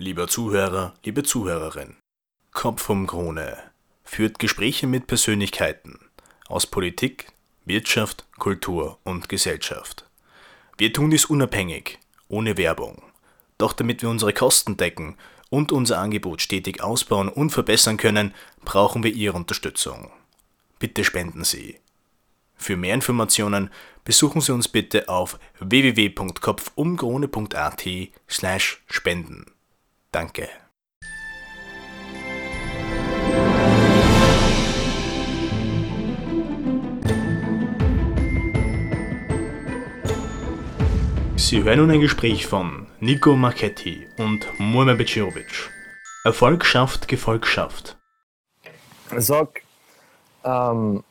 Lieber Zuhörer, liebe Zuhörerin, Kopf um Krone führt Gespräche mit Persönlichkeiten aus Politik, Wirtschaft, Kultur und Gesellschaft. Wir tun dies unabhängig, ohne Werbung. Doch damit wir unsere Kosten decken und unser Angebot stetig ausbauen und verbessern können, brauchen wir Ihre Unterstützung. Bitte spenden Sie. Für mehr Informationen besuchen Sie uns bitte auf www.kopfumkrone.at slash spenden. Danke. Sie hören nun ein Gespräch von Nico Marchetti und Muamer Becirovic. Erfolg schafft Gefolgschaft. Sag, ähm,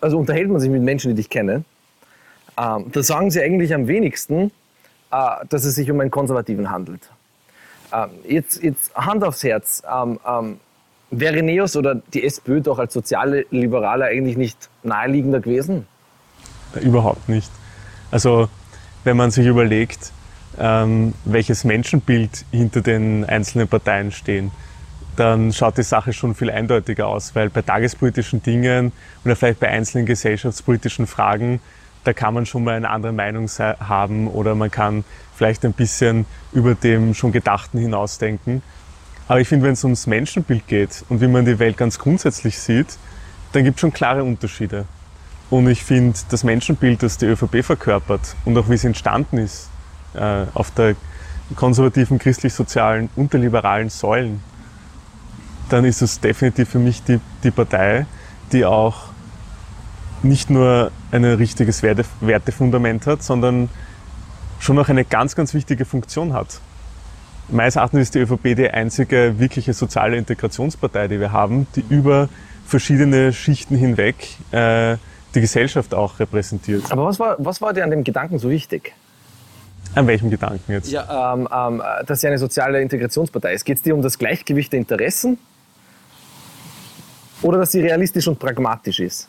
also unterhält man sich mit Menschen, die dich kennen, ähm, da sagen sie eigentlich am wenigsten, äh, dass es sich um einen Konservativen handelt. Ähm, jetzt, jetzt Hand aufs Herz, ähm, ähm, wäre Neos oder die SPÖ doch als soziale Liberale eigentlich nicht naheliegender gewesen? Überhaupt nicht. Also wenn man sich überlegt, ähm, welches Menschenbild hinter den einzelnen Parteien stehen, dann schaut die Sache schon viel eindeutiger aus, weil bei tagespolitischen Dingen oder vielleicht bei einzelnen gesellschaftspolitischen Fragen, da kann man schon mal eine andere Meinung haben oder man kann vielleicht ein bisschen über dem schon Gedachten hinausdenken. Aber ich finde, wenn es ums Menschenbild geht und wie man die Welt ganz grundsätzlich sieht, dann gibt es schon klare Unterschiede. Und ich finde, das Menschenbild, das die ÖVP verkörpert und auch wie es entstanden ist, äh, auf der konservativen, christlich-sozialen und der liberalen Säulen, dann ist es definitiv für mich die, die Partei, die auch nicht nur ein richtiges Werte, Wertefundament hat, sondern schon auch eine ganz, ganz wichtige Funktion hat. Meines Erachtens ist die ÖVP die einzige wirkliche soziale Integrationspartei, die wir haben, die über verschiedene Schichten hinweg äh, die Gesellschaft auch repräsentiert. Aber was war, was war dir an dem Gedanken so wichtig? An welchem Gedanken jetzt? Ja, ähm, ähm, dass sie eine soziale Integrationspartei ist. Geht es dir um das Gleichgewicht der Interessen oder dass sie realistisch und pragmatisch ist?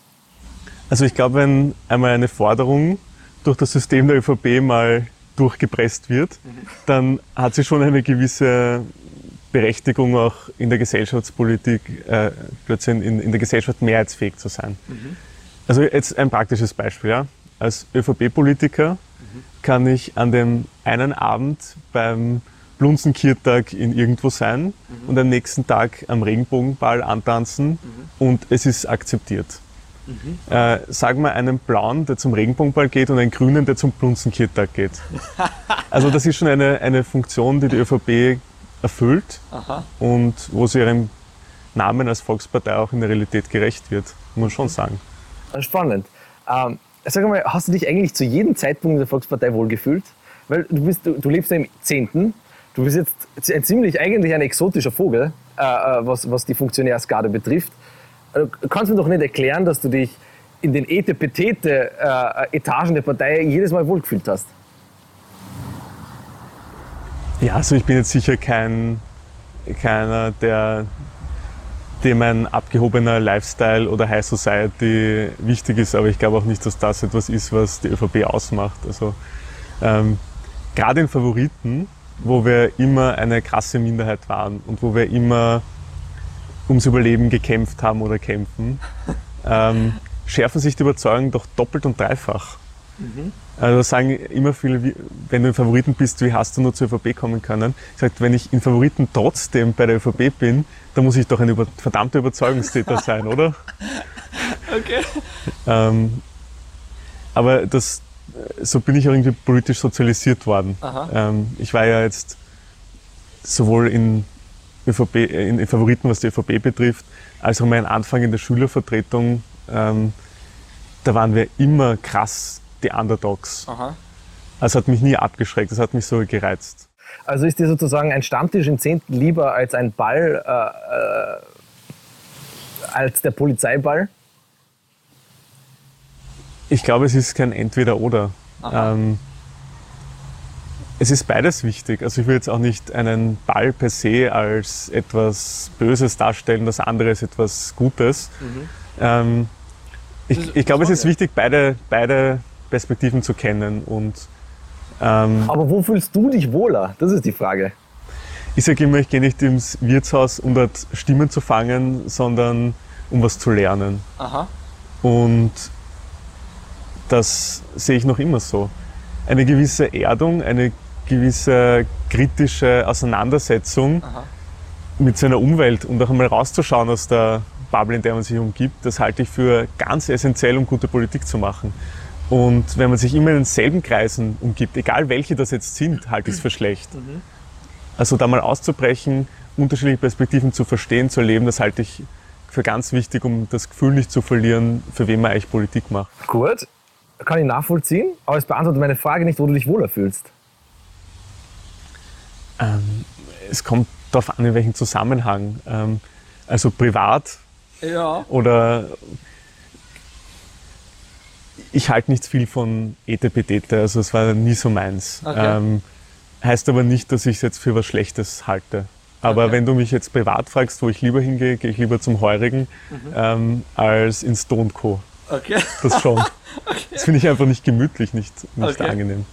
Also ich glaube, wenn einmal eine Forderung durch das System der ÖVP mal durchgepresst wird, mhm. dann hat sie schon eine gewisse Berechtigung auch in der Gesellschaftspolitik, äh, plötzlich in, in, der Gesellschaft mehrheitsfähig zu sein. Mhm. Also jetzt ein praktisches Beispiel. Ja. Als ÖVP-Politiker mhm. kann ich an dem einen Abend beim Blunzenkirtag in irgendwo sein mhm. und am nächsten Tag am Regenbogenball antanzen mhm. und es ist akzeptiert. Mhm. Äh, sag mal einen blauen, der zum Regenbogenball geht und einen grünen, der zum Blunzenkirtag geht. also das ist schon eine, eine Funktion, die die ÖVP erfüllt Aha. und wo sie ihrem Namen als Volkspartei auch in der Realität gerecht wird, muss man schon sagen. Spannend. Ähm, sag mal, hast du dich eigentlich zu jedem Zeitpunkt in der Volkspartei wohlgefühlt? Weil du, bist, du, du lebst ja im 10. Du bist jetzt ein ziemlich eigentlich ein exotischer Vogel, äh, äh was, was die Funktionärsgarde betrifft. Also, du kannst mir doch nicht erklären, dass du dich in den Etepetete-Etagen äh, der Partei jedes Mal wohlgefühlt hast. Ja, also ich bin jetzt sicher kein, keiner, der dem ein abgehobener Lifestyle oder High Society wichtig ist, aber ich glaube auch nicht, dass das etwas ist, was die ÖVP ausmacht. Also ähm, gerade in Favoriten, wo wir immer eine krasse Minderheit waren und wo wir immer ums Überleben gekämpft haben oder kämpfen, ähm, schärfen sich die Überzeugungen doch doppelt und dreifach. Mhm. Also sagen immer viele, wenn du in Favoriten bist, wie hast du nur zur ÖVP kommen können? Ich sage, wenn ich in Favoriten trotzdem bei der ÖVP bin, dann muss ich doch ein über, verdammter Überzeugungstäter sein, oder? Okay. Ähm, aber das, so bin ich auch irgendwie politisch sozialisiert worden. Ähm, ich war ja jetzt sowohl in ÖVP, in, in Favoriten, was die ÖVP betrifft, als auch mein Anfang in der Schülervertretung, ähm, da waren wir immer krass die Underdogs. Aha. Also hat mich nie abgeschreckt, das hat mich so gereizt. Also ist dir sozusagen ein Stammtisch im Zehnten lieber als ein Ball, äh, äh, als der Polizeiball? Ich glaube, es ist kein Entweder-Oder. Ähm, es ist beides wichtig. Also ich will jetzt auch nicht einen Ball per se als etwas Böses darstellen, das andere ist etwas Gutes. Mhm. Ähm, ich, ich glaube, es ist wichtig, beide, beide Perspektiven zu kennen. Und, ähm, Aber wo fühlst du dich wohler? Das ist die Frage. Ich sage immer, ich gehe nicht ins Wirtshaus, um dort Stimmen zu fangen, sondern um was zu lernen. Aha. Und das sehe ich noch immer so. Eine gewisse Erdung, eine gewisse kritische Auseinandersetzung Aha. mit seiner Umwelt und auch einmal rauszuschauen aus der Bubble, in der man sich umgibt, das halte ich für ganz essentiell, um gute Politik zu machen. Und wenn man sich immer in denselben Kreisen umgibt, egal welche das jetzt sind, halte ich es für schlecht. Also da mal auszubrechen, unterschiedliche Perspektiven zu verstehen, zu erleben, das halte ich für ganz wichtig, um das Gefühl nicht zu verlieren, für wen man eigentlich Politik macht. Gut, kann ich nachvollziehen, aber es beantwortet meine Frage nicht, wo du dich wohler fühlst. Ähm, es kommt darauf an, in welchem Zusammenhang. Ähm, also privat Ja. oder ich halte nicht viel von Etepetete, also es war nie so meins. Okay. Ähm, heißt aber nicht, dass ich es jetzt für was Schlechtes halte. Aber Okay. wenn du mich jetzt privat fragst, wo ich lieber hingehe, gehe ich lieber zum Heurigen ähm, als ins Stone Co. Okay. Das schon. Das finde ich einfach nicht gemütlich, nicht, nicht Okay. angenehm.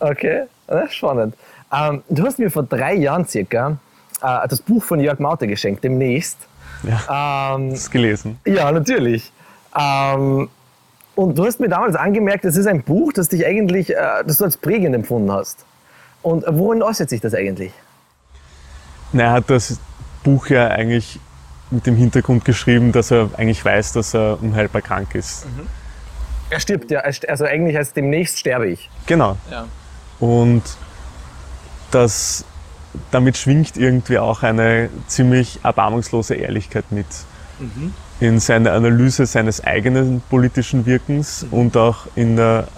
Okay, das ist spannend. Ähm, du hast mir vor drei Jahren circa äh, das Buch von Jörg Maute geschenkt, demnächst. Ja, Ähm, das gelesen. ja, natürlich. Ähm, und du hast mir damals angemerkt, es ist ein Buch, das dich eigentlich, äh, das du als prägend empfunden hast. Und worin äußert sich das eigentlich? Na, er hat das Buch ja eigentlich mit dem Hintergrund geschrieben, dass er eigentlich weiß, dass er unheilbar krank ist. Er stirbt ja, also eigentlich heißt demnächst sterbe ich. Genau. Ja. Und das, damit schwingt irgendwie auch eine ziemlich erbarmungslose Ehrlichkeit mit. In seiner Analyse seines eigenen politischen Wirkens und auch in der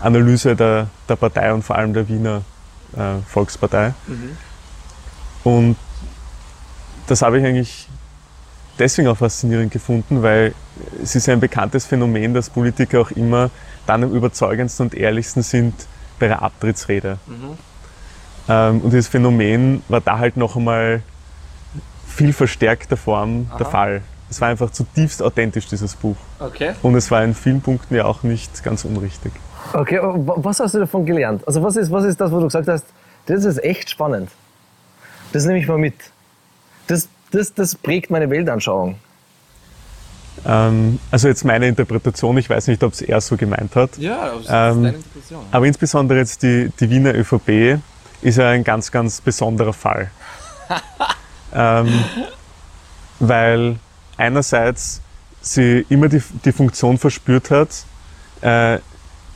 Analyse der, der Partei und vor allem der Wiener äh, Volkspartei. Und das habe ich eigentlich deswegen auch faszinierend gefunden, weil es ist ein bekanntes Phänomen, dass Politiker auch immer dann am überzeugendsten und ehrlichsten sind bei der Abtrittsrede. Ähm, und dieses Phänomen war da halt noch einmal viel verstärkter Form der Fall. Es war einfach zutiefst authentisch, dieses Buch. Okay. Und es war in vielen Punkten ja auch nicht ganz unrichtig. Okay, aber wa- was hast du davon gelernt? Also was ist, was ist das, wo du gesagt hast, das ist echt spannend. Das nehme ich mal mit. Das, das, das prägt meine Weltanschauung. Ähm, also jetzt meine Interpretation, ich weiß nicht, ob es er so gemeint hat. Ja, das ist Ähm, deine Interpretation. Aber insbesondere jetzt die, die Wiener ÖVP ist ja ein ganz, ganz besonderer Fall. ähm, weil einerseits sie immer die, die Funktion verspürt hat, äh,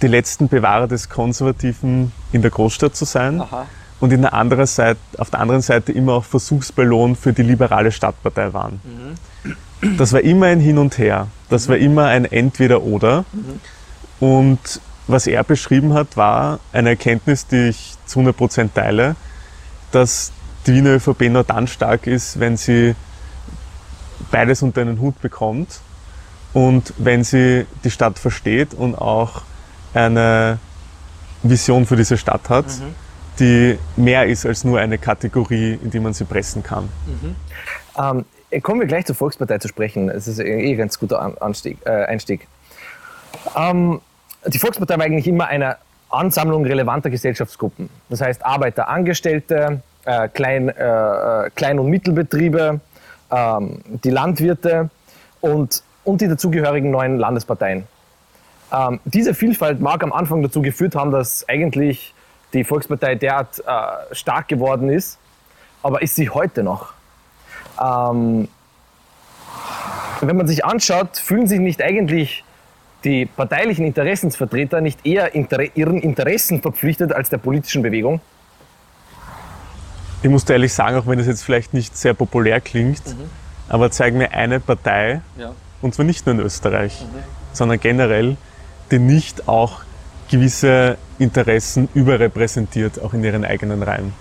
die letzten Bewahrer des Konservativen in der Großstadt zu sein Aha. und in der anderen Seite, auf der anderen Seite immer auch Versuchsballon für die liberale Stadtpartei waren. Das war immer ein Hin und Her. Das war immer ein Entweder-Oder. Und was er beschrieben hat, war eine Erkenntnis, die ich zu 100% teile, dass die Wiener ÖVP nur dann stark ist, wenn sie beides unter einen Hut bekommt und wenn sie die Stadt versteht und auch eine Vision für diese Stadt hat, die mehr ist als nur eine Kategorie, in die man sie pressen kann. Ähm, kommen wir gleich zur Volkspartei zu sprechen. Es ist eh ein ganz guter An- Anstieg, äh, Einstieg. Ähm, die Volkspartei war eigentlich immer eine Ansammlung relevanter Gesellschaftsgruppen. Das heißt Arbeiter, Angestellte, äh, Klein, äh, äh, Klein- und Mittelbetriebe, ähm, die Landwirte und, und die dazugehörigen neuen Landesparteien. Ähm, diese Vielfalt mag am Anfang dazu geführt haben, dass eigentlich die Volkspartei derart äh, stark geworden ist. Aber ist sie heute noch? Ähm, wenn man sich anschaut, fühlen sich nicht eigentlich die parteilichen Interessensvertreter nicht eher inter ihren Interessen verpflichtet als der politischen Bewegung? Ich muss dir ehrlich sagen, auch wenn das jetzt vielleicht nicht sehr populär klingt, aber zeig mir eine Partei, und zwar nicht nur in Österreich, sondern generell, die nicht auch gewisse Interessen überrepräsentiert, auch in ihren eigenen Reihen.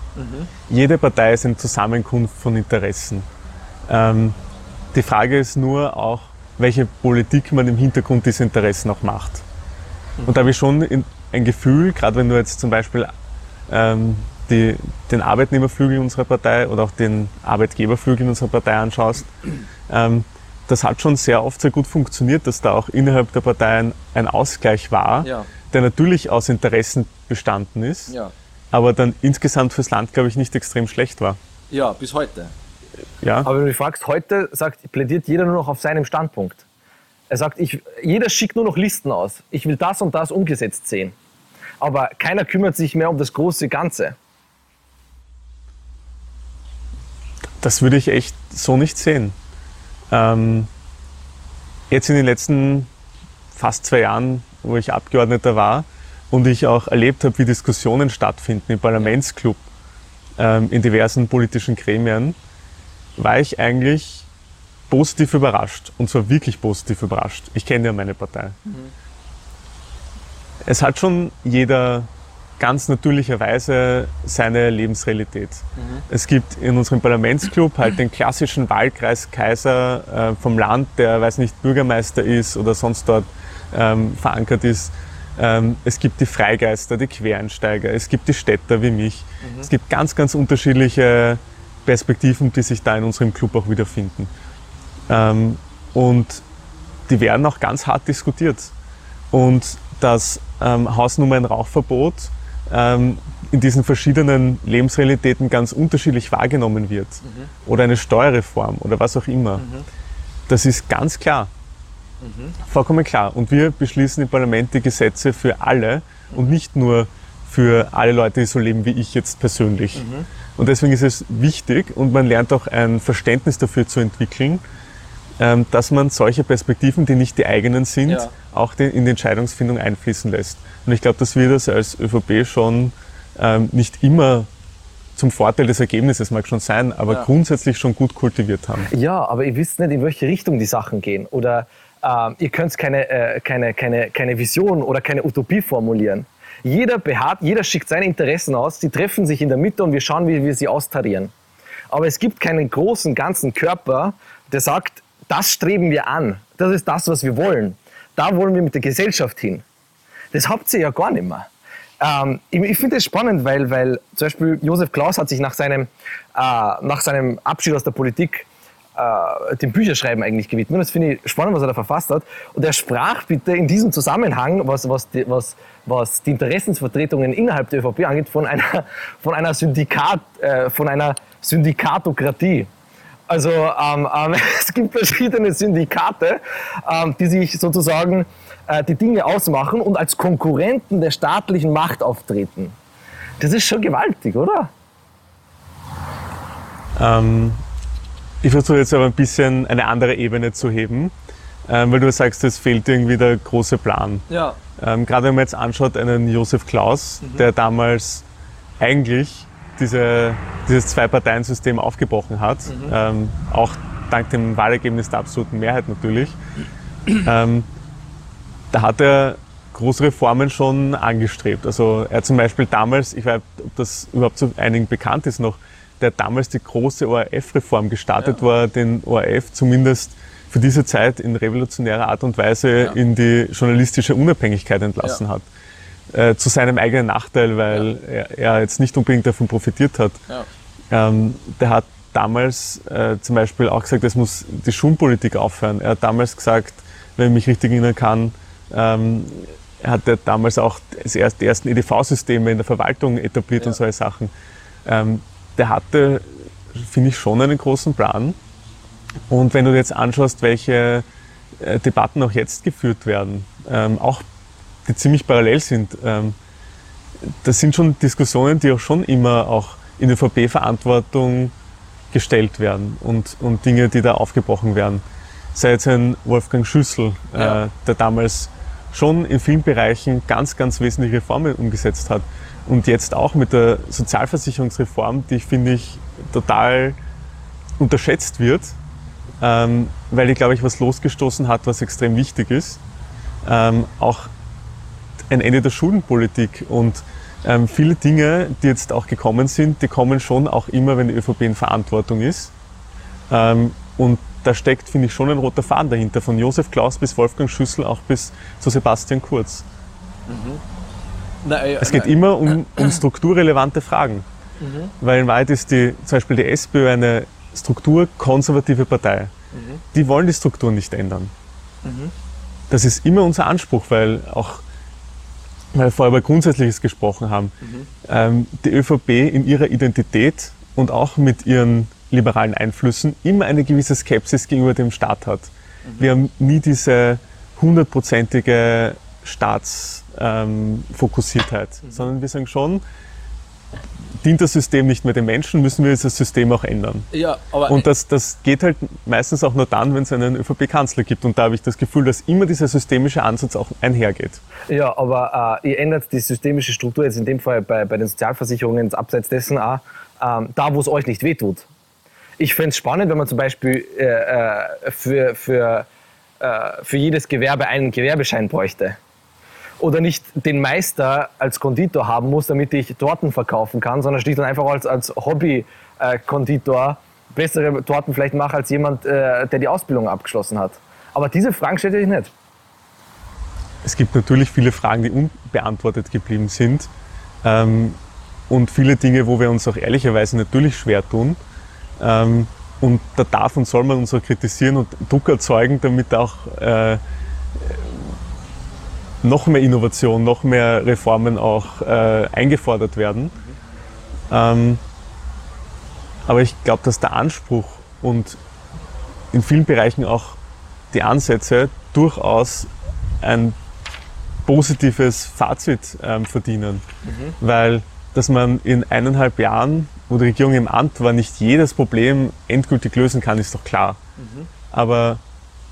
Jede Partei ist eine Zusammenkunft von Interessen. Ähm, die Frage ist nur auch, welche Politik man im Hintergrund diese Interessen auch macht. Und da habe ich schon in, ein Gefühl, gerade wenn du jetzt zum Beispiel ähm, die, den Arbeitnehmerflügel unserer Partei oder auch den Arbeitgeberflügel unserer Partei anschaust, ähm, das hat schon sehr oft sehr gut funktioniert, dass da auch innerhalb der Partei ein, ein Ausgleich war, Ja. der natürlich aus Interessen bestanden ist, Ja. aber dann insgesamt fürs Land, glaube ich, nicht extrem schlecht war. Ja, bis heute. Ja, Aber wenn du mich fragst, heute sagt, plädiert jeder nur noch auf seinem Standpunkt. Er sagt, ich, jeder schickt nur noch Listen aus. Ich will das und das umgesetzt sehen. Aber keiner kümmert sich mehr um das große Ganze. das würde ich echt so nicht sehen. Ähm, jetzt in den letzten fast zwei Jahren, wo ich Abgeordneter war und ich auch erlebt habe, wie Diskussionen stattfinden im Parlamentsclub, ähm, in diversen politischen Gremien, war ich eigentlich positiv überrascht. Und zwar wirklich positiv überrascht. Ich kenne ja meine Partei. Es hat schon jeder ganz natürlicherweise seine Lebensrealität. Es gibt in unserem Parlamentsclub halt den klassischen Wahlkreis Kaiser äh, vom Land, der, weiß nicht, Bürgermeister ist oder sonst dort ähm, verankert ist. Ähm, es gibt die Freigeister, die Quereinsteiger, es gibt die Städter wie mich. Es gibt ganz, ganz unterschiedliche Perspektiven, die sich da in unserem Club auch wiederfinden. Ähm, und die werden auch ganz hart diskutiert. Und das ähm, Hausnummern-Rauchverbot ähm, in diesen verschiedenen Lebensrealitäten ganz unterschiedlich wahrgenommen wird. Oder eine Steuerreform oder was auch immer. Das ist ganz klar. Vollkommen klar. Und wir beschließen im Parlament die Gesetze für alle und nicht nur für alle Leute, die so leben wie ich jetzt persönlich. Und deswegen ist es wichtig und man lernt auch ein Verständnis dafür zu entwickeln, ähm, dass man solche Perspektiven, die nicht die eigenen sind, Ja. auch in die Entscheidungsfindung einfließen lässt. Und ich glaube, dass wir das als ÖVP schon ähm, nicht immer zum Vorteil des Ergebnisses mag schon sein, aber Ja. grundsätzlich schon gut kultiviert haben. Ja, aber ihr wisst nicht, in welche Richtung die Sachen gehen. Oder ähm, ihr könnt keine, äh, keine, keine, keine Vision oder keine Utopie formulieren. Jeder beharrt, jeder schickt seine Interessen aus, die treffen sich in der Mitte und wir schauen, wie wir sie austarieren. Aber es gibt keinen großen, ganzen Körper, der sagt, das streben wir an. Das ist das, was wir wollen. Da wollen wir mit der Gesellschaft hin. Das habt ihr ja gar nicht mehr. Ähm, ich ich finde es spannend, weil, weil zum Beispiel Josef Klaus hat sich nach seinem, äh, nach seinem Abschied aus der Politik äh, dem Bücherschreiben eigentlich gewidmet. Das finde ich spannend, was er da verfasst hat. Und er sprach bitte in diesem Zusammenhang, was, was, was, was die Interessensvertretungen innerhalb der ÖVP angeht, von einer, von einer, Syndikat, äh, von einer Syndikatokratie. Also ähm, ähm, es gibt verschiedene Syndikate, ähm, die sich sozusagen äh, die Dinge ausmachen und als Konkurrenten der staatlichen Macht auftreten. Das ist schon gewaltig, oder? Ähm, ich versuche jetzt aber ein bisschen eine andere Ebene zu heben, ähm, weil du sagst, es fehlt irgendwie der große Plan. Ja. Ähm, gerade wenn man jetzt anschaut, einen Josef Klaus, der damals eigentlich diese, dieses Zwei-Parteien-System aufgebrochen hat, ähm, auch dank dem Wahlergebnis der absoluten Mehrheit natürlich, ähm, da hat er große Reformen schon angestrebt. Also er zum Beispiel damals, ich weiß nicht, ob das überhaupt so einigen bekannt ist noch, der damals die große ORF-Reform gestartet, wo er den ORF zumindest für diese Zeit in revolutionärer Art und Weise Ja. in die journalistische Unabhängigkeit entlassen Ja. hat. Äh, zu seinem eigenen Nachteil, weil er, er jetzt nicht unbedingt davon profitiert hat. Ja. Ähm, der hat damals äh, zum Beispiel auch gesagt, es muss die Schulpolitik aufhören. Er hat damals gesagt, wenn ich mich richtig erinnern kann, ähm, er hat ja damals auch erst, die ersten EDV-Systeme in der Verwaltung etabliert Ja. und solche Sachen. Ähm, der hatte, finde ich, schon einen großen Plan. Und wenn du dir jetzt anschaust, welche äh, Debatten auch jetzt geführt werden, ähm, auch die ziemlich parallel sind, ähm, das sind schon Diskussionen, die auch schon immer auch in der VP-Verantwortung gestellt werden und, und Dinge, die da aufgebrochen werden. Sei jetzt ein Wolfgang Schüssel, Ja. äh, der damals schon in vielen Bereichen ganz, ganz wesentliche Reformen umgesetzt hat. Und jetzt auch mit der Sozialversicherungsreform, die finde ich total unterschätzt wird, ähm, weil die, glaube ich, was losgestoßen hat, was extrem wichtig ist. Ähm, auch ein Ende der Schuldenpolitik und ähm, viele Dinge, die jetzt auch gekommen sind, die kommen schon auch immer, wenn die ÖVP in Verantwortung ist. Ähm, und da steckt, finde ich, schon ein roter Faden dahinter, von Josef Klaus bis Wolfgang Schüssel, auch bis zu Sebastian Kurz. Na, äh, Es geht na, immer um, um strukturrelevante Fragen. Weil in Wahrheit ist die, zum Beispiel die SPÖ eine strukturkonservative Partei. Die wollen die Struktur nicht ändern. Das ist immer unser Anspruch, weil auch, weil wir vorher über Grundsätzliches gesprochen haben, ähm, die ÖVP in ihrer Identität und auch mit ihren liberalen Einflüssen immer eine gewisse Skepsis gegenüber dem Staat hat. Wir haben nie diese hundertprozentige Staatsfokussiertheit, ähm, sondern wir sagen schon, dient das System nicht mehr den Menschen, müssen wir dieses System auch ändern. Ja, aber und das, das geht halt meistens auch nur dann, wenn es einen ÖVP-Kanzler gibt. Und da habe ich das Gefühl, dass immer dieser systemische Ansatz auch einhergeht. Ja, aber äh, ihr ändert die systemische Struktur jetzt in dem Fall bei, bei den Sozialversicherungen abseits dessen auch, ähm, da, wo es euch nicht wehtut. Ich fände es spannend, wenn man zum Beispiel äh, äh, für, für, äh, für jedes Gewerbe einen Gewerbeschein bräuchte. Oder nicht den Meister als Konditor haben muss, damit ich Torten verkaufen kann, sondern schlicht und einfach als, als Hobby-Konditor bessere Torten vielleicht mache als jemand, äh, der die Ausbildung abgeschlossen hat. Aber diese Fragen stellt ihr nicht. Es gibt natürlich viele Fragen, die unbeantwortet geblieben sind. Ähm, und viele Dinge, wo wir uns auch ehrlicherweise natürlich schwer tun. Ähm, und da darf und soll man uns auch kritisieren und Druck erzeugen, damit auch äh, noch mehr Innovation, noch mehr Reformen auch äh, eingefordert werden. Ähm, aber ich glaube, dass der Anspruch und in vielen Bereichen auch die Ansätze durchaus ein positives Fazit ähm, verdienen. Mhm. Weil, dass man in eineinhalb Jahren, wo die Regierung im Amt war, nicht jedes Problem endgültig lösen kann, ist doch klar. Mhm. Aber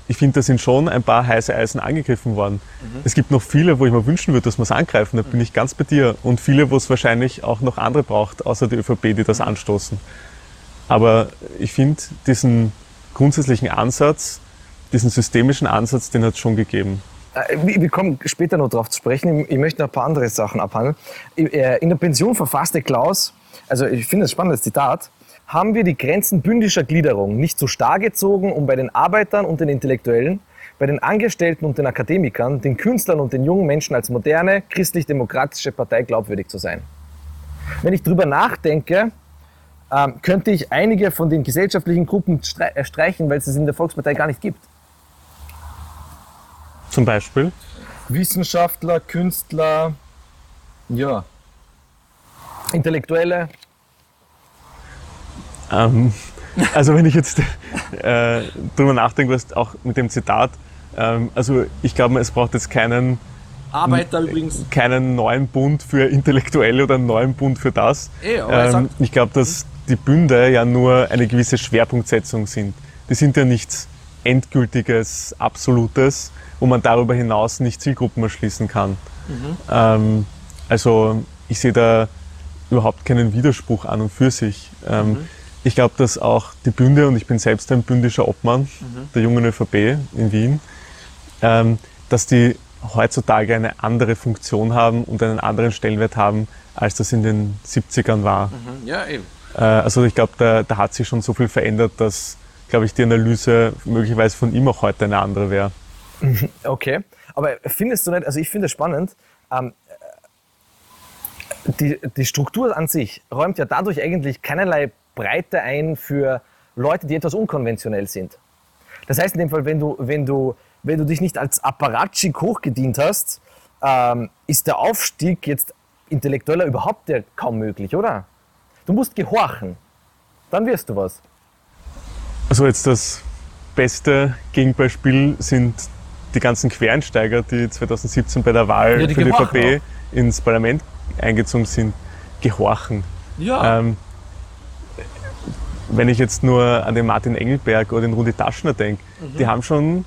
ich finde, da sind schon ein paar heiße Eisen angegriffen worden. Mhm. Es gibt noch viele, wo ich mir wünschen würde, dass wir es angreifen, da bin ich ganz bei dir. Und viele, wo es wahrscheinlich auch noch andere braucht, außer die ÖVP, die das anstoßen. Aber ich finde diesen grundsätzlichen Ansatz, diesen systemischen Ansatz, den hat es schon gegeben. Äh, wir kommen später noch darauf zu sprechen. Ich möchte noch ein paar andere Sachen abhandeln. Äh, in der Pension verfasste Klaus, also ich finde das ein spannendes Zitat, haben wir die Grenzen bündischer Gliederung nicht so starr gezogen, um bei den Arbeitern und den Intellektuellen, bei den Angestellten und den Akademikern, den Künstlern und den jungen Menschen als moderne, christlich-demokratische Partei glaubwürdig zu sein. Wenn ich darüber nachdenke, ähm, könnte ich einige von den gesellschaftlichen Gruppen äh, streichen, weil es es in der Volkspartei gar nicht gibt. Zum Beispiel? Wissenschaftler, Künstler, ja, Intellektuelle. Ähm, also wenn ich jetzt äh, drüber nachdenke, was auch mit dem Zitat, ähm, also ich glaube, es braucht jetzt keinen Arbeiter übrigens. Keinen neuen Bund für Intellektuelle oder einen neuen Bund für das. Eh, ähm, ich glaube, dass die Bünde ja nur eine gewisse Schwerpunktsetzung sind. Die sind ja nichts Endgültiges, Absolutes, wo man darüber hinaus nicht Zielgruppen erschließen kann. Mhm. Ähm, also ich sehe da überhaupt keinen Widerspruch an und für sich. Ähm, mhm. Ich glaube, dass auch die Bünde, und ich bin selbst ein bündischer Obmann mhm. der jungen ÖVP in Wien, ähm, dass die heutzutage eine andere Funktion haben und einen anderen Stellenwert haben, als das in den 70ern war. Mhm. Ja, eben. Äh, also ich glaube, da, da, hat sich schon so viel verändert, dass, glaube ich, die Analyse möglicherweise von ihm auch heute eine andere wäre. Okay, aber findest du nicht, also ich finde es spannend, ähm, die, die Struktur an sich räumt ja dadurch eigentlich keinerlei Breite ein für Leute, die etwas unkonventionell sind. Das heißt in dem Fall, wenn du, wenn du, wenn du dich nicht als Apparatschik hochgedient hast, ähm, ist der Aufstieg jetzt intellektueller überhaupt kaum möglich, oder? Du musst gehorchen. Dann wirst du was. Also jetzt das beste Gegenbeispiel sind die ganzen Quereinsteiger, die 2017 bei der Wahl ja, die für die ÖVP ins Parlament eingezogen sind, gehorchen. Ja. Ähm, wenn ich jetzt nur an den Martin Engelberg oder den Rudi Taschner denke, mhm. die haben schon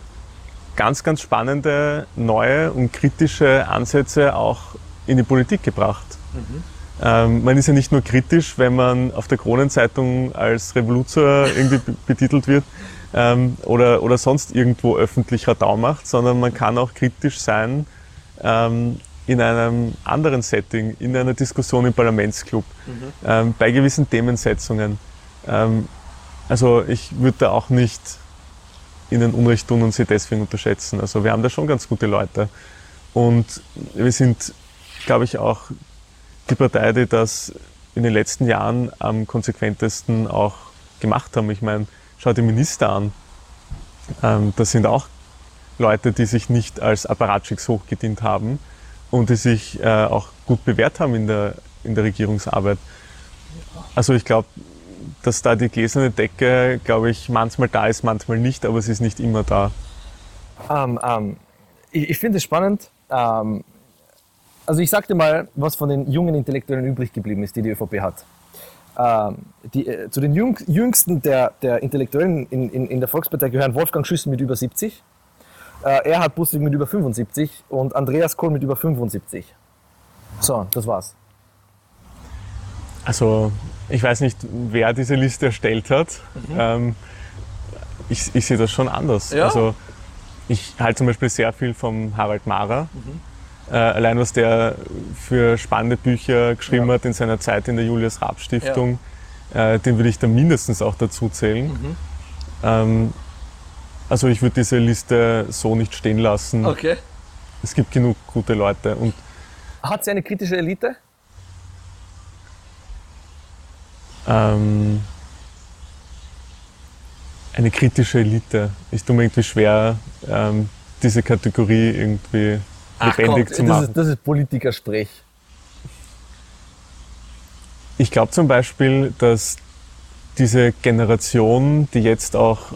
ganz, ganz spannende, neue und kritische Ansätze auch in die Politik gebracht. Mhm. Ähm, man ist ja nicht nur kritisch, wenn man auf der Kronenzeitung als Revoluzer irgendwie betitelt wird ähm, oder, oder sonst irgendwo öffentlich Radau macht, sondern man kann auch kritisch sein ähm, in einem anderen Setting, in einer Diskussion im Parlamentsclub, mhm. Ähm, bei gewissen Themensetzungen. Ähm, also ich würde da auch nicht ihnen Unrecht tun und sie deswegen unterschätzen. Also wir haben da schon ganz gute Leute. Und wir sind, glaube ich, auch die Partei, die das in den letzten Jahren am konsequentesten auch gemacht haben. Ich meine, schau die Minister an. Ähm, das sind auch Leute, die sich nicht als Apparatschicks hochgedient haben und die sich äh, auch gut bewährt haben in der, in der Regierungsarbeit. Also ich glaube, dass da die gläserne Decke, glaube ich, manchmal da ist, manchmal nicht, aber sie ist nicht immer da. Ähm, ähm, ich ich finde es spannend. Ähm, also ich sagte mal, was von den jungen Intellektuellen übrig geblieben ist, die die ÖVP hat. Die, äh, zu den jüng, jüngsten der, der Intellektuellen in, in, in der Volkspartei gehören Wolfgang Schüssen mit über 70, äh, Erhard Bussig mit über 75 und Andreas Kohl mit über 75. So, das war's. Also ich weiß nicht, wer diese Liste erstellt hat. Ähm, ich, ich sehe das schon anders. Ja? Also ich halte zum Beispiel sehr viel vom Harald Mara. Äh, allein was der für spannende Bücher geschrieben Ja. hat in seiner Zeit in der Julius Raab Stiftung, äh, den würde ich da mindestens auch dazu zählen. Ähm, also ich würde diese Liste so nicht stehen lassen. Okay. Es gibt genug gute Leute und Hat sie eine kritische Elite? Ähm, eine kritische Elite. Ich tue mir irgendwie schwer, ähm, diese Kategorie irgendwie lebendig zu das machen. ist, das ist Politikersprech. Ich glaube zum Beispiel, dass diese Generation, die jetzt auch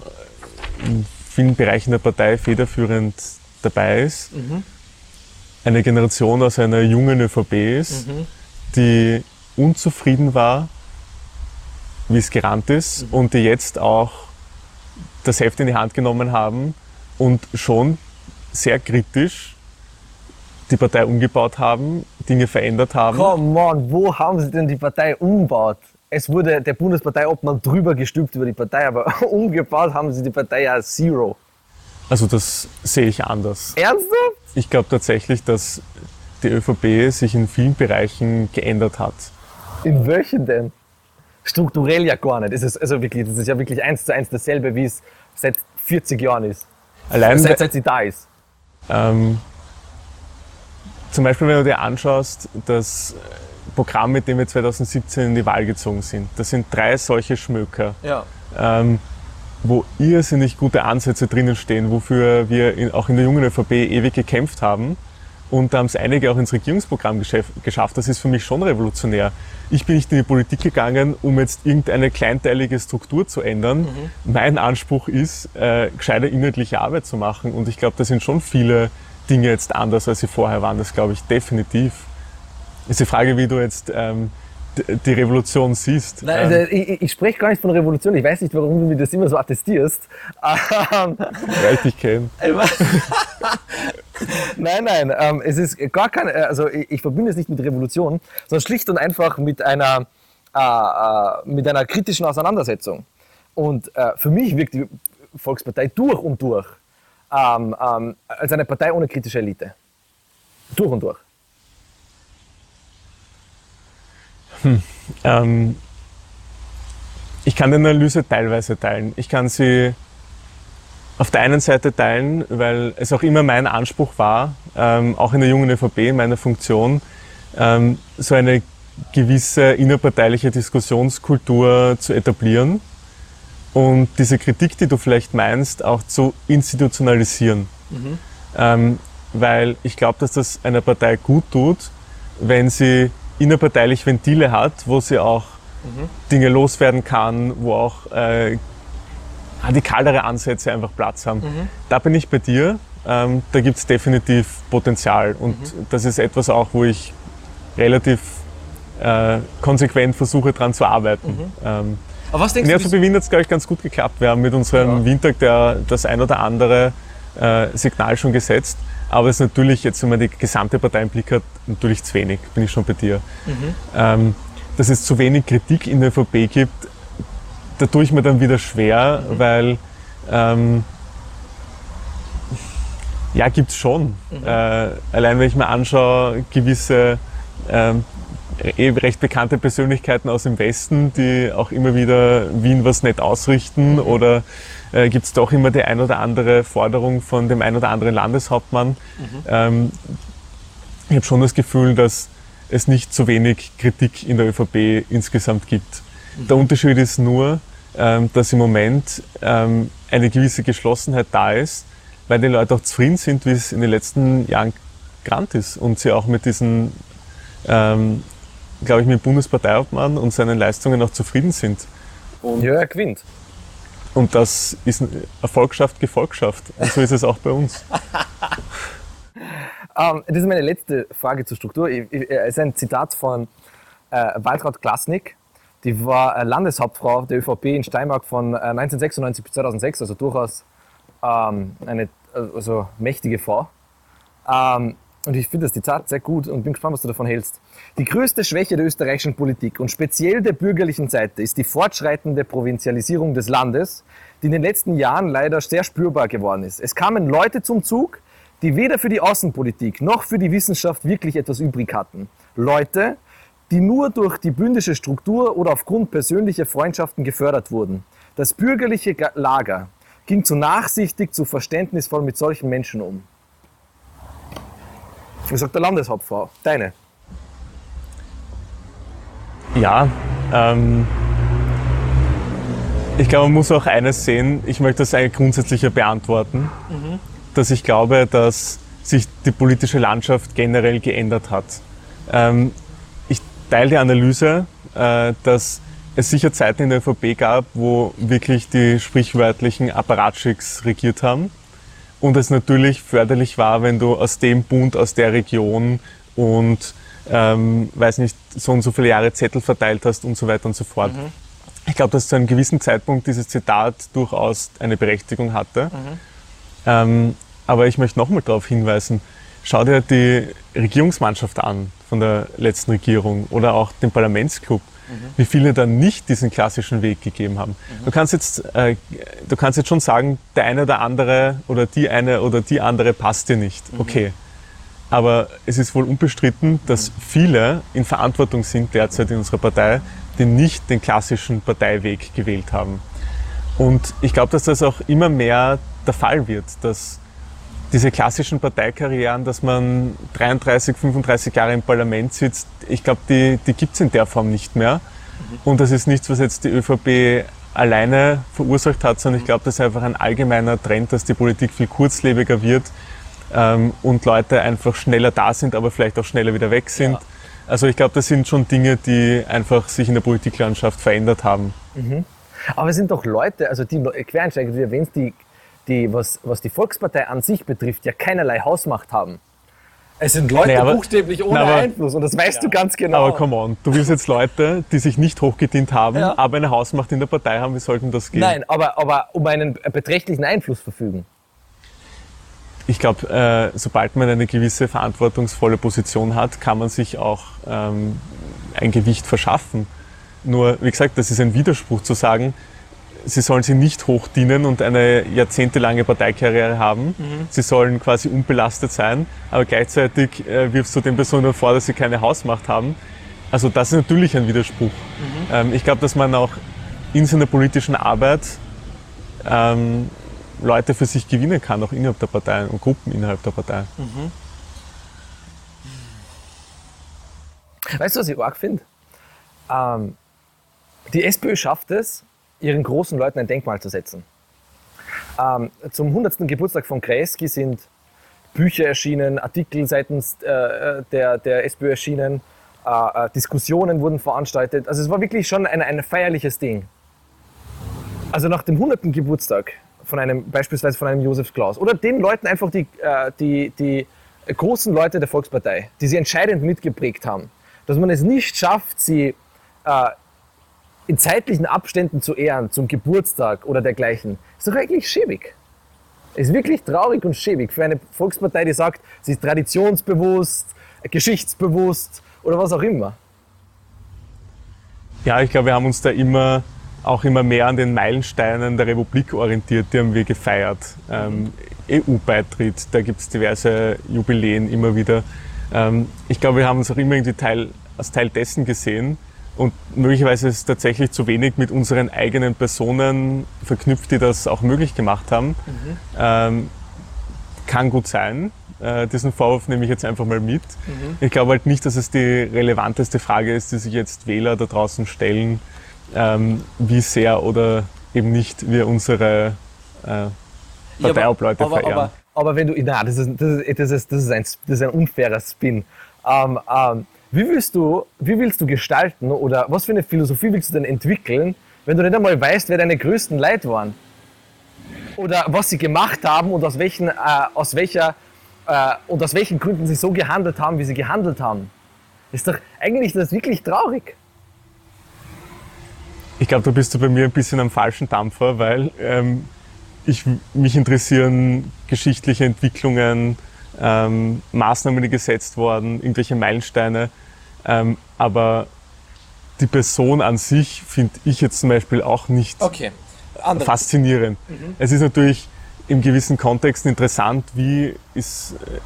in vielen Bereichen der Partei federführend dabei ist, eine Generation aus einer jungen ÖVP ist, die unzufrieden war, wie es gerannt ist und die jetzt auch das Heft in die Hand genommen haben und schon sehr kritisch die Partei umgebaut haben, Dinge verändert haben. Come on, wo haben sie denn die Partei umgebaut? Es wurde der Bundesparteiobmann drüber gestülpt über die Partei, aber umgebaut haben sie die Partei ja zero. Also das sehe ich anders. Ernsthaft? Ich glaube tatsächlich, dass die ÖVP sich in vielen Bereichen geändert hat. In welchen denn? Strukturell ja gar nicht. Das ist, also wirklich, das ist ja wirklich eins zu eins dasselbe, wie es seit 40 Jahren ist. Allein, Seit, seit sie da ist. ähm, zum Beispiel, wenn du dir anschaust, das Programm, mit dem wir 2017 in die Wahl gezogen sind, das sind drei solche Schmöker. Ja. ähm, wo irrsinnig gute Ansätze drinnen stehen, wofür wir in, auch in der jungen ÖVP ewig gekämpft haben. Und da haben es einige auch ins Regierungsprogramm geschafft. Das ist für mich schon revolutionär. Ich bin nicht in die Politik gegangen, um jetzt irgendeine kleinteilige Struktur zu ändern. Mein Anspruch ist, äh, gescheite inhaltliche Arbeit zu machen. Und ich glaube, da sind schon viele Dinge jetzt anders, als sie vorher waren. Das glaube ich definitiv. Ist die Frage, wie du jetzt ähm, die Revolution siehst. Nein, ähm, also ich, ich- ich spreche gar nicht von Revolution. Ich weiß nicht, warum du mir das immer so attestierst. Ähm, weil ich dich kenne. Nein, nein, ähm, es ist gar keine, also ich, ich verbinde es nicht mit Revolution, sondern schlicht und einfach mit einer, äh, äh, mit einer kritischen Auseinandersetzung. Und äh, für mich wirkt die Volkspartei durch und durch ähm, ähm, als eine Partei ohne kritische Elite. Durch und durch. Ähm, ich kann die Analyse teilweise teilen. Ich kann sie auf der einen Seite teilen, weil es auch immer mein Anspruch war, ähm, auch in der jungen ÖVP, in meiner Funktion, ähm, so eine gewisse innerparteiliche Diskussionskultur zu etablieren und diese Kritik, die du vielleicht meinst, auch zu institutionalisieren. Ähm, weil ich glaube, dass das einer Partei gut tut, wenn sie innerparteilich Ventile hat, wo sie auch Dinge loswerden kann, wo auch äh, radikalere Ansätze einfach Platz haben. Da bin ich bei dir. Ähm, da gibt es definitiv Potenzial. Und das ist etwas auch, wo ich relativ äh, konsequent versuche, daran zu arbeiten. Ähm, Aber was denkst der ÖVP Wien hat es, glaube ich, ganz gut geklappt. Wir haben mit unserem Ja. Windtag der, das ein oder andere äh, Signal schon gesetzt. Aber es ist natürlich, jetzt wenn man die gesamte Partei im Blick hat, natürlich zu wenig, bin ich schon bei dir. Ähm, dass es zu wenig Kritik in der ÖVP gibt, da tue ich mir dann wieder schwer, weil ähm, ja, gibt es schon. Äh, allein wenn ich mir anschaue, gewisse ähm, recht bekannte Persönlichkeiten aus dem Westen, die auch immer wieder Wien was nett ausrichten oder äh, gibt es doch immer die ein oder andere Forderung von dem ein oder anderen Landeshauptmann. Ähm, ich habe schon das Gefühl, dass es nicht so wenig Kritik in der ÖVP insgesamt gibt. Der Unterschied ist nur, ähm, dass im Moment ähm, eine gewisse Geschlossenheit da ist, weil die Leute auch zufrieden sind, wie es in den letzten Jahren gerannt ist und sie auch mit diesen, ähm, glaube ich, mit dem Bundesparteiobmann und seinen Leistungen auch zufrieden sind. Und Ja, er gewinnt. Und das ist Erfolgschaft, Gefolgschaft. Und so ist es auch bei uns. Ähm, das ist meine letzte Frage zur Struktur. Ich- Es ist ein Zitat von äh, Waltraud Klasnik. Die war äh, Landeshauptfrau der ÖVP in Steiermark von äh, 1996 bis 2006, also durchaus ähm, eine also mächtige Frau. Ähm, und ich finde das Zitat sehr gut und bin gespannt, was du davon hältst. Die größte Schwäche der österreichischen Politik und speziell der bürgerlichen Seite ist die fortschreitende Provinzialisierung des Landes, die in den letzten Jahren leider sehr spürbar geworden ist. Es kamen Leute zum Zug, die weder für die Außenpolitik noch für die Wissenschaft wirklich etwas übrig hatten. Leute, die nur durch die bündische Struktur oder aufgrund persönlicher Freundschaften gefördert wurden. Das bürgerliche Lager ging zu nachsichtig, zu verständnisvoll mit solchen Menschen um. Das sagt der Landeshauptfrau. Deine. Ja, ähm, ich glaube, man muss auch eines sehen, ich möchte das eigentlich grundsätzlicher beantworten, dass ich glaube, dass sich die politische Landschaft generell geändert hat. Ähm, ich teile die Analyse, äh, dass es sicher Zeiten in der ÖVP gab, wo wirklich die sprichwörtlichen Apparatschicks regiert haben und es natürlich förderlich war, wenn du aus dem Bund, aus der Region und ähm, weiß nicht, so und so viele Jahre Zettel verteilt hast und so weiter und so fort. Ich glaube, dass zu einem gewissen Zeitpunkt dieses Zitat durchaus eine Berechtigung hatte. Ähm, aber ich möchte nochmal darauf hinweisen, schau dir die Regierungsmannschaft an von der letzten Regierung oder auch den Parlamentsclub, wie viele da nicht diesen klassischen Weg gegeben haben. Du, kannst jetzt, äh, du kannst jetzt schon sagen, der eine oder andere oder die eine oder die andere passt dir nicht. Okay. Aber es ist wohl unbestritten, dass viele in Verantwortung sind derzeit in unserer Partei, die nicht den klassischen Parteiweg gewählt haben. Und ich glaube, dass das auch immer mehr der Fall wird, dass diese klassischen Parteikarrieren, dass man 33, 35 Jahre im Parlament sitzt, ich glaube, die, die gibt es in der Form nicht mehr. Und das ist nichts, was jetzt die ÖVP alleine verursacht hat, sondern ich glaube, das ist einfach ein allgemeiner Trend, dass die Politik viel kurzlebiger wird ähm, und Leute einfach schneller da sind, aber vielleicht auch schneller wieder weg sind. Also ich glaube, das sind schon Dinge, die einfach sich in der Politiklandschaft verändert haben. Aber es sind doch Leute, also die Quereinsteiger, die du erwähnst, die, die was, was die Volkspartei an sich betrifft, ja keinerlei Hausmacht haben. es sind Leute Nee, aber- buchstäblich ohne aber- Einfluss und das weißt du ganz genau. Aber come on, du willst jetzt Leute, die sich nicht hochgedient haben, Ja. aber eine Hausmacht in der Partei haben, wie sollten das gehen? Nein, aber, aber um einen beträchtlichen Einfluss verfügen. Ich glaube, äh, sobald man eine gewisse verantwortungsvolle Position hat, kann man sich auch ähm, ein Gewicht verschaffen. Nur, wie gesagt, das ist ein Widerspruch zu sagen, sie sollen sie nicht hochdienen und eine jahrzehntelange Parteikarriere haben. Sie sollen quasi unbelastet sein, aber gleichzeitig äh, wirfst du den Personen vor, dass sie keine Hausmacht haben. Also das ist natürlich ein Widerspruch. Ähm, ich glaube, dass man auch in seiner politischen Arbeit ähm, Leute für sich gewinnen kann, auch innerhalb der Partei und Gruppen innerhalb der Partei. Weißt du, was ich arg finde? Ähm, die SPÖ schafft es, ihren großen Leuten ein Denkmal zu setzen. Ähm, zum 100. Geburtstag von Kreisky sind Bücher erschienen, Artikel seitens äh, der, der SPÖ erschienen, äh, äh, Diskussionen wurden veranstaltet. Also es war wirklich schon ein, ein feierliches Ding. Also nach dem 100. Geburtstag von einem, beispielsweise von einem Josef Klaus oder den Leuten einfach die, äh, die, die großen Leute der Volkspartei, die sie entscheidend mitgeprägt haben, dass man es nicht schafft, sie äh, in zeitlichen Abständen zu ehren, zum Geburtstag oder dergleichen, ist doch eigentlich schäbig. Ist wirklich traurig und schäbig für eine Volkspartei, die sagt, sie ist traditionsbewusst, geschichtsbewusst oder was auch immer. Ja, ich glaube, wir haben uns da immer auch immer mehr an den Meilensteinen der Republik orientiert, die haben wir gefeiert. Ähm, EU-Beitritt, da gibt es diverse Jubiläen immer wieder. Ähm, ich glaube, wir haben uns auch immer irgendwie Teil, als Teil dessen gesehen und möglicherweise ist es tatsächlich zu wenig mit unseren eigenen Personen verknüpft, die das auch möglich gemacht haben. Ähm, kann gut sein. Äh, diesen Vorwurf nehme ich jetzt einfach mal mit. Ich glaube halt nicht, dass es die relevanteste Frage ist, die sich jetzt Wähler da draußen stellen, ähm, wie sehr oder eben nicht wir unsere äh, Parteiobleute aber, verehren. aber, Aber wenn du, na, das ist, das ist, das ist, das ist, ein, das ist ein unfairer Spin. Ähm, ähm, wie, willst du, wie willst du gestalten oder was für eine Philosophie willst du denn entwickeln, wenn du nicht einmal weißt, wer deine größten Leid waren. Oder was sie gemacht haben und aus welchen, äh, aus welcher, äh, und aus welchen Gründen sie so gehandelt haben, wie sie gehandelt haben. Ist doch eigentlich das wirklich traurig. Ich glaube, da bist du bei mir ein bisschen am falschen Dampfer, weil ähm, ich, mich interessieren geschichtliche Entwicklungen, ähm, Maßnahmen, die gesetzt wurden, irgendwelche Meilensteine. Ähm, aber die Person an sich finde ich jetzt zum Beispiel auch nicht Okay. Faszinierend. Es ist natürlich im gewissen Kontext interessant, wie ist, äh,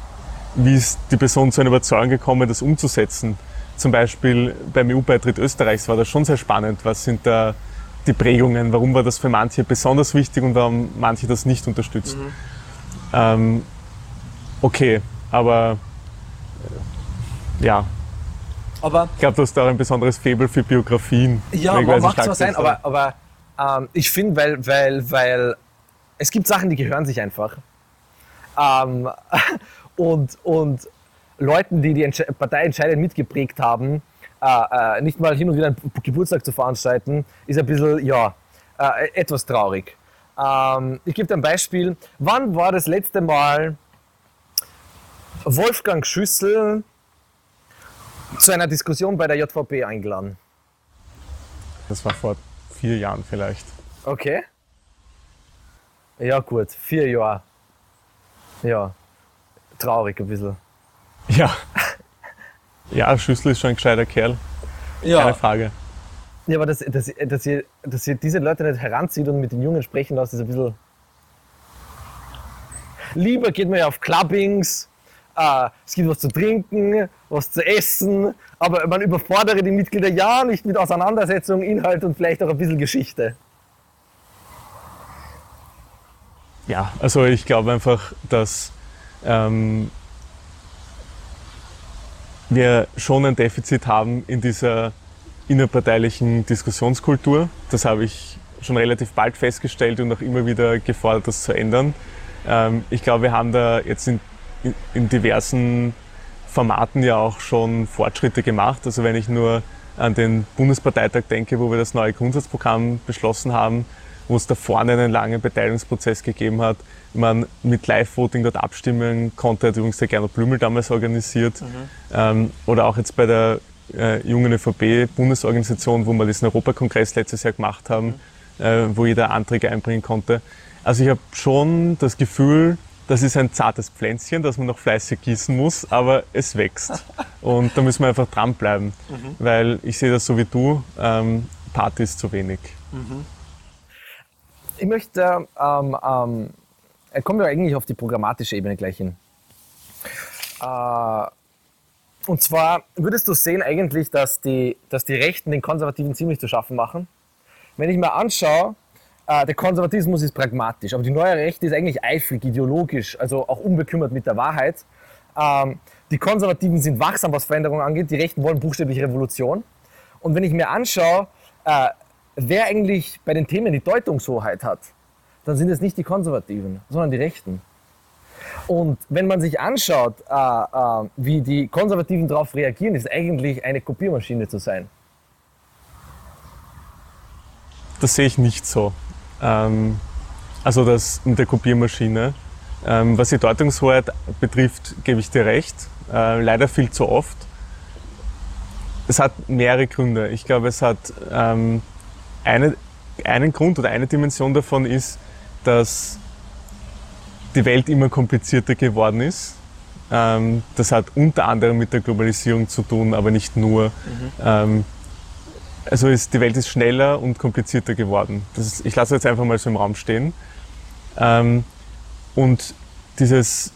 wie ist die Person zu einer Überzeugung gekommen, das umzusetzen. Zum Beispiel beim EU-Beitritt Österreichs war das schon sehr spannend. Was sind da die Prägungen? Warum war das für manche besonders wichtig und warum manche das nicht unterstützen? Ähm, okay, aber äh, ja, Aber ich glaube, du hast da auch ein besonderes Faible für Biografien. Ja, man ich zwar sein, aber, aber ähm, ich finde, weil, weil, weil es gibt Sachen, die gehören sich einfach. Ähm, und, und Leuten, die die Entsche Partei entscheidend mitgeprägt haben, äh, äh, nicht mal hin und wieder einen Geburtstag zu veranstalten, ist ein bisschen, ja, äh, etwas traurig. Ähm, ich gebe dir ein Beispiel. Wann war das letzte Mal Wolfgang Schüssel zu einer Diskussion bei der JVP eingeladen? Das war vor vier Jahren vielleicht. Okay. Ja, gut. Vier Jahre. Ja. Traurig ein bisschen. Ja. Ja, Schüssel ist schon ein gescheiter Kerl, keine ja, Frage. Ja, aber dass, dass, dass, ihr, dass ihr diese Leute nicht heranzieht und mit den Jungen sprechen lasst, ist ein bisschen. Lieber geht man ja auf Clubbings, äh, es gibt was zu trinken, was zu essen, aber man überfordere die Mitglieder ja nicht mit Auseinandersetzung, Inhalt und vielleicht auch ein bisschen Geschichte. Ja, also ich glaube einfach, dass ähm, wir schon ein Defizit haben in dieser innerparteilichen Diskussionskultur. Das habe ich schon relativ bald festgestellt und auch immer wieder gefordert, das zu ändern. Ähm, ich glaube, wir haben da jetzt in, in, in diversen Formaten ja auch schon Fortschritte gemacht. Also wenn ich nur an den Bundesparteitag denke, wo wir das neue Grundsatzprogramm beschlossen haben, wo es da vorne einen langen Beteiligungsprozess gegeben hat, man mit Live-Voting dort abstimmen konnte, hat übrigens der Gernot Blümel damals organisiert. Ähm, oder auch jetzt bei der äh, jungen ÖVP-Bundesorganisation, wo wir diesen Europakongress letztes Jahr gemacht haben, äh, wo jeder Anträge einbringen konnte. Also ich habe schon das Gefühl, das ist ein zartes Pflänzchen, das man noch fleißig gießen muss, aber es wächst. Und da müssen wir einfach dranbleiben, weil ich sehe das so wie du, ähm, Party ist zu wenig. Ich möchte, ähm, ähm, äh, kommen wir eigentlich auf die programmatische Ebene gleich hin. Äh, und zwar würdest du sehen eigentlich, dass die, dass die Rechten den Konservativen ziemlich zu schaffen machen. Wenn ich mir anschaue, äh, der Konservatismus ist pragmatisch, aber die neue Rechte ist eigentlich eifrig, ideologisch, also auch unbekümmert mit der Wahrheit. Ähm, die Konservativen sind wachsam, was Veränderungen angeht, die Rechten wollen buchstäblich Revolution. Und wenn ich mir anschaue, äh, wer eigentlich bei den Themen die Deutungshoheit hat, dann sind es nicht die Konservativen, sondern die Rechten. Und wenn man sich anschaut, äh, äh, wie die Konservativen darauf reagieren, ist eigentlich eine Kopiermaschine zu sein. Das sehe ich nicht so. Ähm, also das mit der Kopiermaschine. Ähm, was die Deutungshoheit betrifft, gebe ich dir recht. Äh, leider viel zu oft. Es hat mehrere Gründe. Ich glaube, es hat ähm, eine, einen Grund oder eine Dimension davon ist, dass die Welt immer komplizierter geworden ist. Ähm, das hat unter anderem mit der Globalisierung zu tun, aber nicht nur. Ähm, also ist, die Welt ist schneller und komplizierter geworden. Ist, ich lasse jetzt einfach mal so im Raum stehen. Ähm, und dieses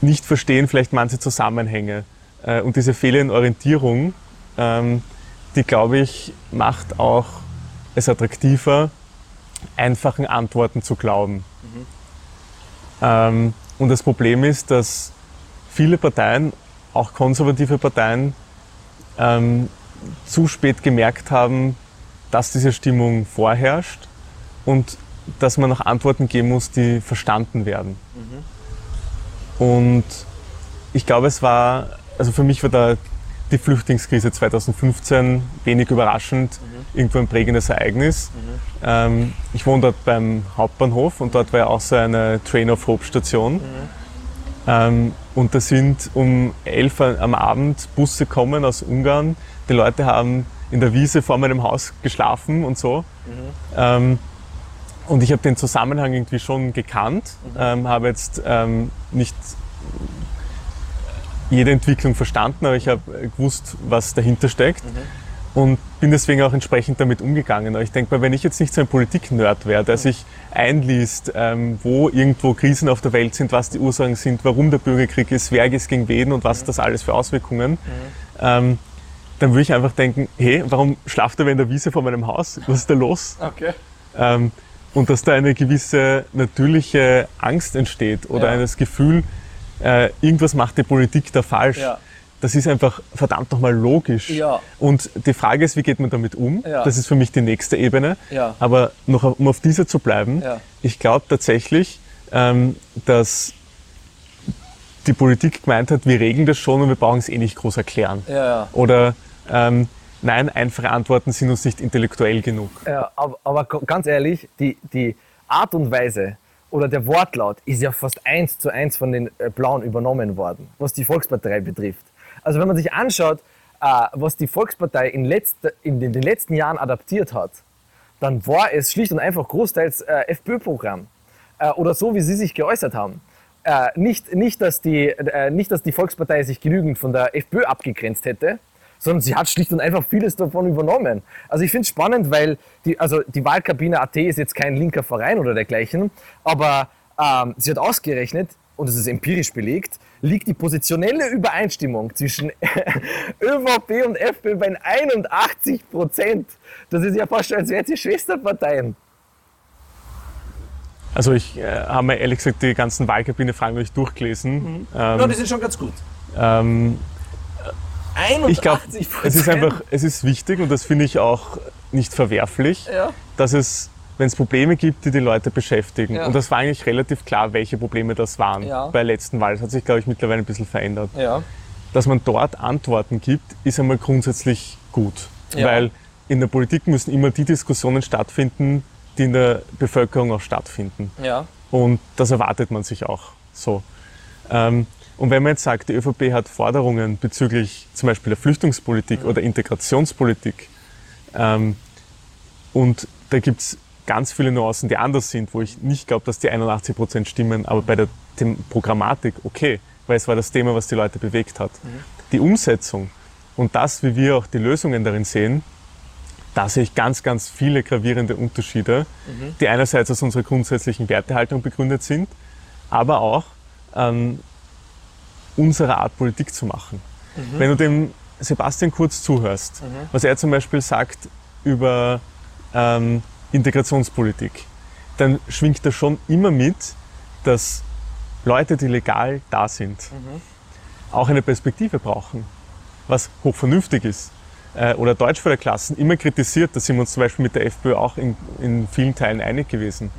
Nicht-Verstehen vielleicht manche Zusammenhänge äh, und diese fehlende Orientierung, ähm, die glaube ich, macht auch es attraktiver, einfachen Antworten zu glauben. Ähm, und das Problem ist, dass viele Parteien, auch konservative Parteien, ähm, zu spät gemerkt haben, dass diese Stimmung vorherrscht und dass man noch Antworten geben muss, die verstanden werden. Und ich glaube, es war, also für mich war da die Flüchtlingskrise 2015, wenig überraschend, irgendwo ein prägendes Ereignis. Ähm, ich wohne dort beim Hauptbahnhof und dort war ja auch so eine Train of Hope Station. Ähm, und da sind um 11 Uhr am Abend Busse kommen aus Ungarn. Die Leute haben in der Wiese vor meinem Haus geschlafen und so. Ähm, und ich habe den Zusammenhang irgendwie schon gekannt, ähm, habe jetzt ähm, nicht jede Entwicklung verstanden, aber ich habe gewusst, was dahinter steckt und bin deswegen auch entsprechend damit umgegangen. Aber ich denke mal, wenn ich jetzt nicht so ein Politik-Nerd wäre, der sich einliest, ähm, wo irgendwo Krisen auf der Welt sind, was die Ursachen sind, warum der Bürgerkrieg ist, wer ist gegen wen und was das alles für Auswirkungen, ähm, dann würde ich einfach denken, hey, warum schlaft er in der Wiese vor meinem Haus? Was ist da los? Okay. Ähm, und dass da eine gewisse natürliche Angst entsteht oder Ja. das Gefühl, äh, irgendwas macht die Politik da falsch. Ja. Das ist einfach verdammt nochmal logisch. Ja. Und die Frage ist, wie geht man damit um? Ja. Das ist für mich die nächste Ebene. Ja. Aber noch auf- um auf dieser zu bleiben, Ja. ich glaube tatsächlich, ähm, dass die Politik gemeint hat, wir regeln das schon und wir brauchen es eh nicht groß erklären. Ja, ja. Oder ähm, nein, einfache Antworten sind uns nicht intellektuell genug. Ja, aber, aber ganz ehrlich, die, die Art und Weise oder der Wortlaut ist ja fast eins zu eins von den äh, Blauen übernommen worden, was die Volkspartei betrifft. Also wenn man sich anschaut, äh, was die Volkspartei in, letzter, in den, letzten Jahren adaptiert hat, dann war es schlicht und einfach großteils äh, FPÖ-Programm. Oder so, wie Sie sich geäußert haben. Nicht, nicht, dass die, nicht, dass die Volkspartei sich genügend von der FPÖ abgegrenzt hätte, sondern sie hat schlicht und einfach vieles davon übernommen. Also ich finde es spannend, weil die, also die Wahlkabine AT ist jetzt kein linker Verein oder dergleichen, aber ähm, sie hat ausgerechnet, und es ist empirisch belegt, liegt die positionelle Übereinstimmung zwischen ÖVP und FPÖ bei 81 Prozent. Das ist ja fast schon, als wären sie Schwesterparteien. Also ich äh, habe mir ehrlich gesagt die ganzen Wahlkabine-Fragen durchgelesen. Ja, Ähm, die sind schon ganz gut. ähm, 81 ich glaube, es ist einfach, es ist wichtig und das finde ich auch nicht verwerflich, Ja. dass es, wenn es Probleme gibt, die die Leute beschäftigen. Ja. Und das war eigentlich relativ klar, welche Probleme das waren Ja. bei der letzten Wahl. Das hat sich, glaube ich, mittlerweile ein bisschen verändert. Dass man dort Antworten gibt, ist einmal grundsätzlich gut. Weil in der Politik müssen immer die Diskussionen stattfinden, die in der Bevölkerung auch stattfinden. Und das erwartet man sich auch so. Ähm, und wenn man jetzt sagt, die ÖVP hat Forderungen bezüglich zum Beispiel der Flüchtlingspolitik oder Integrationspolitik ähm, und da gibt es ganz viele Nuancen, die anders sind, wo ich nicht glaube, dass die 81 Prozent stimmen, aber bei der Them Programmatik okay, weil es war das Thema, was die Leute bewegt hat. Die Umsetzung und das, wie wir auch die Lösungen darin sehen, da sehe ich ganz, ganz viele gravierende Unterschiede, die einerseits aus unserer grundsätzlichen Wertehaltung begründet sind, aber auch an unserer Art Politik zu machen. Wenn du dem Sebastian Kurz zuhörst, was er zum Beispiel sagt über ähm, Integrationspolitik, dann schwingt er schon immer mit, dass Leute, die legal da sind, auch eine Perspektive brauchen, was hochvernünftig ist. Äh, oder Deutschförderklassen immer kritisiert, da sind wir uns zum Beispiel mit der FPÖ auch in, in vielen Teilen einig gewesen.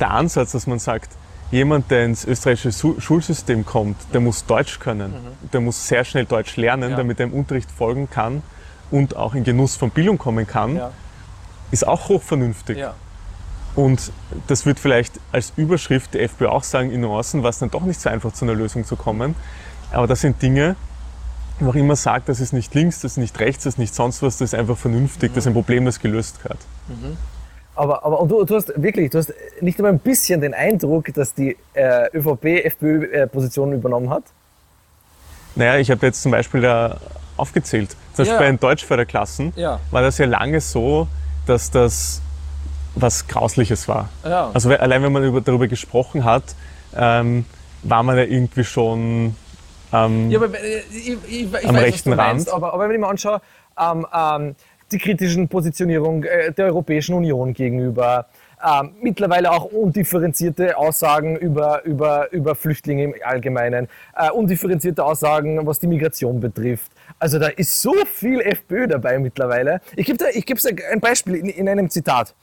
Der Ansatz, dass man sagt, jemand, der ins österreichische Schulsystem kommt, der muss Deutsch können, der muss sehr schnell Deutsch lernen, Ja. damit er im Unterricht folgen kann und auch in Genuss von Bildung kommen kann, Ja. ist auch hochvernünftig. Ja. Und das wird vielleicht als Überschrift der FPÖ auch sagen, in Nuancen war es dann doch nicht so einfach, zu einer Lösung zu kommen. Aber das sind Dinge, wo auch immer sagt, das ist nicht links, das ist nicht rechts, das ist nicht sonst was, das ist einfach vernünftig, das ist ein Problem, das gelöst gehört. Aber, aber und du, du hast wirklich, du hast nicht einmal ein bisschen den Eindruck, dass die äh, ÖVP-FPÖ-Position übernommen hat? Naja, ich habe jetzt zum Beispiel da aufgezählt. Zum Beispiel Ja. bei den Deutschförderklassen Ja. war das ja lange so, dass das was Grausliches war. Ja. Also allein wenn man über, darüber gesprochen hat, ähm, war man ja irgendwie schon ähm, Ja, aber äh, ich, ich, ich weiß, Am was rechten Rand. meinst, Aber, aber wenn ich mir anschaue, ähm, ähm, die kritischen Positionierung äh, der Europäischen Union gegenüber, ähm, mittlerweile auch undifferenzierte Aussagen über, über, über Flüchtlinge im Allgemeinen, äh, undifferenzierte Aussagen, was die Migration betrifft. Also da ist so viel FPÖ dabei mittlerweile. Ich gebe ich gebe ein Beispiel in, in einem Zitat.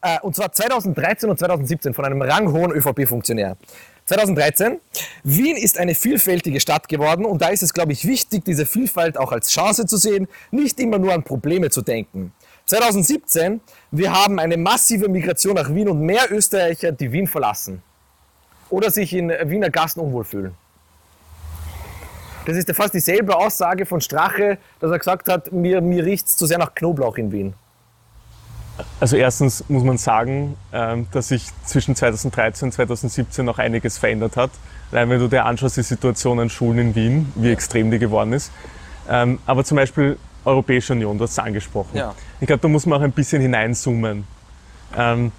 Äh, und zwar 2013 und 2017 von einem ranghohen ÖVP-Funktionär. 2013. Wien ist eine vielfältige Stadt geworden und da ist es, glaube ich, wichtig, diese Vielfalt auch als Chance zu sehen, nicht immer nur an Probleme zu denken. 2017, wir haben eine massive Migration nach Wien und mehr Österreicher, die Wien verlassen oder sich in Wiener Gassen unwohl fühlen. Das ist ja fast dieselbe Aussage von Strache, dass er gesagt hat, mir, mir riecht es zu sehr nach Knoblauch in Wien. Also erstens muss man sagen, ähm, dass sich zwischen 2013 und 2017 noch einiges verändert hat. Allein wenn du dir anschaust, die Situation an Schulen in Wien, wie extrem die geworden ist. Ähm, aber zum Beispiel Europäische Union, du hast es angesprochen. Ja. Ich glaube, da muss man auch ein bisschen hineinzoomen. Ähm,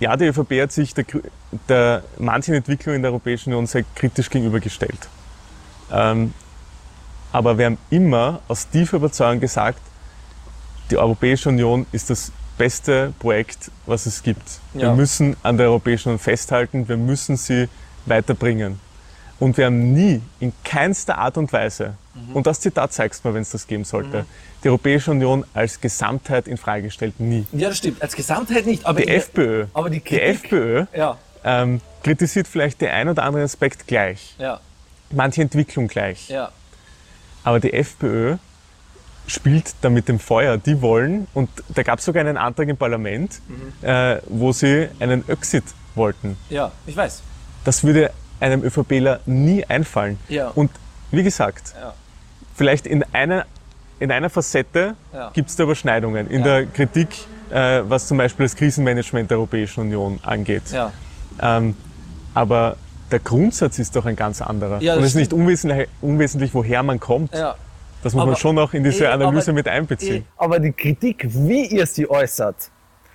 ja, die ÖVP hat sich der, der manchen Entwicklungen in der Europäischen Union sehr kritisch gegenübergestellt. aber wir haben immer aus tiefer Überzeugung gesagt, die Europäische Union ist das beste Projekt, was es gibt. Wir Ja. müssen an der Europäischen Union festhalten, wir müssen sie weiterbringen. Und wir haben nie, in keinster Art und Weise, und das Zitat zeigst mir, wenn es das geben sollte, die Europäische Union als Gesamtheit in Frage gestellt. Nie. Ja, das stimmt. Als Gesamtheit nicht. Aber Die FPÖ, aber die die Kritik- FPÖ Ja, ähm, kritisiert vielleicht den ein oder anderen Aspekt gleich, ja, manche Entwicklung gleich. ja. Aber die FPÖ spielt da mit dem Feuer. Die wollen, und da gab es sogar einen Antrag im Parlament, Mhm. äh, wo sie einen Exit wollten. Ja, ich weiß. Das würde einem ÖVPler nie einfallen. Ja. Und wie gesagt, Ja. vielleicht in einer, in einer Facette Ja. gibt es da Überschneidungen. In Ja. der Kritik, äh, was zum Beispiel das Krisenmanagement der Europäischen Union angeht. Ja. Ähm, aber der Grundsatz ist doch ein ganz anderer. Ja, Und es ist nicht unwesentlich, unwesentlich, woher man kommt. ja. Das muss man Aber- schon auch in diese Eh, Analyse aber- mit einbeziehen. Aber die Kritik, wie ihr sie äußert,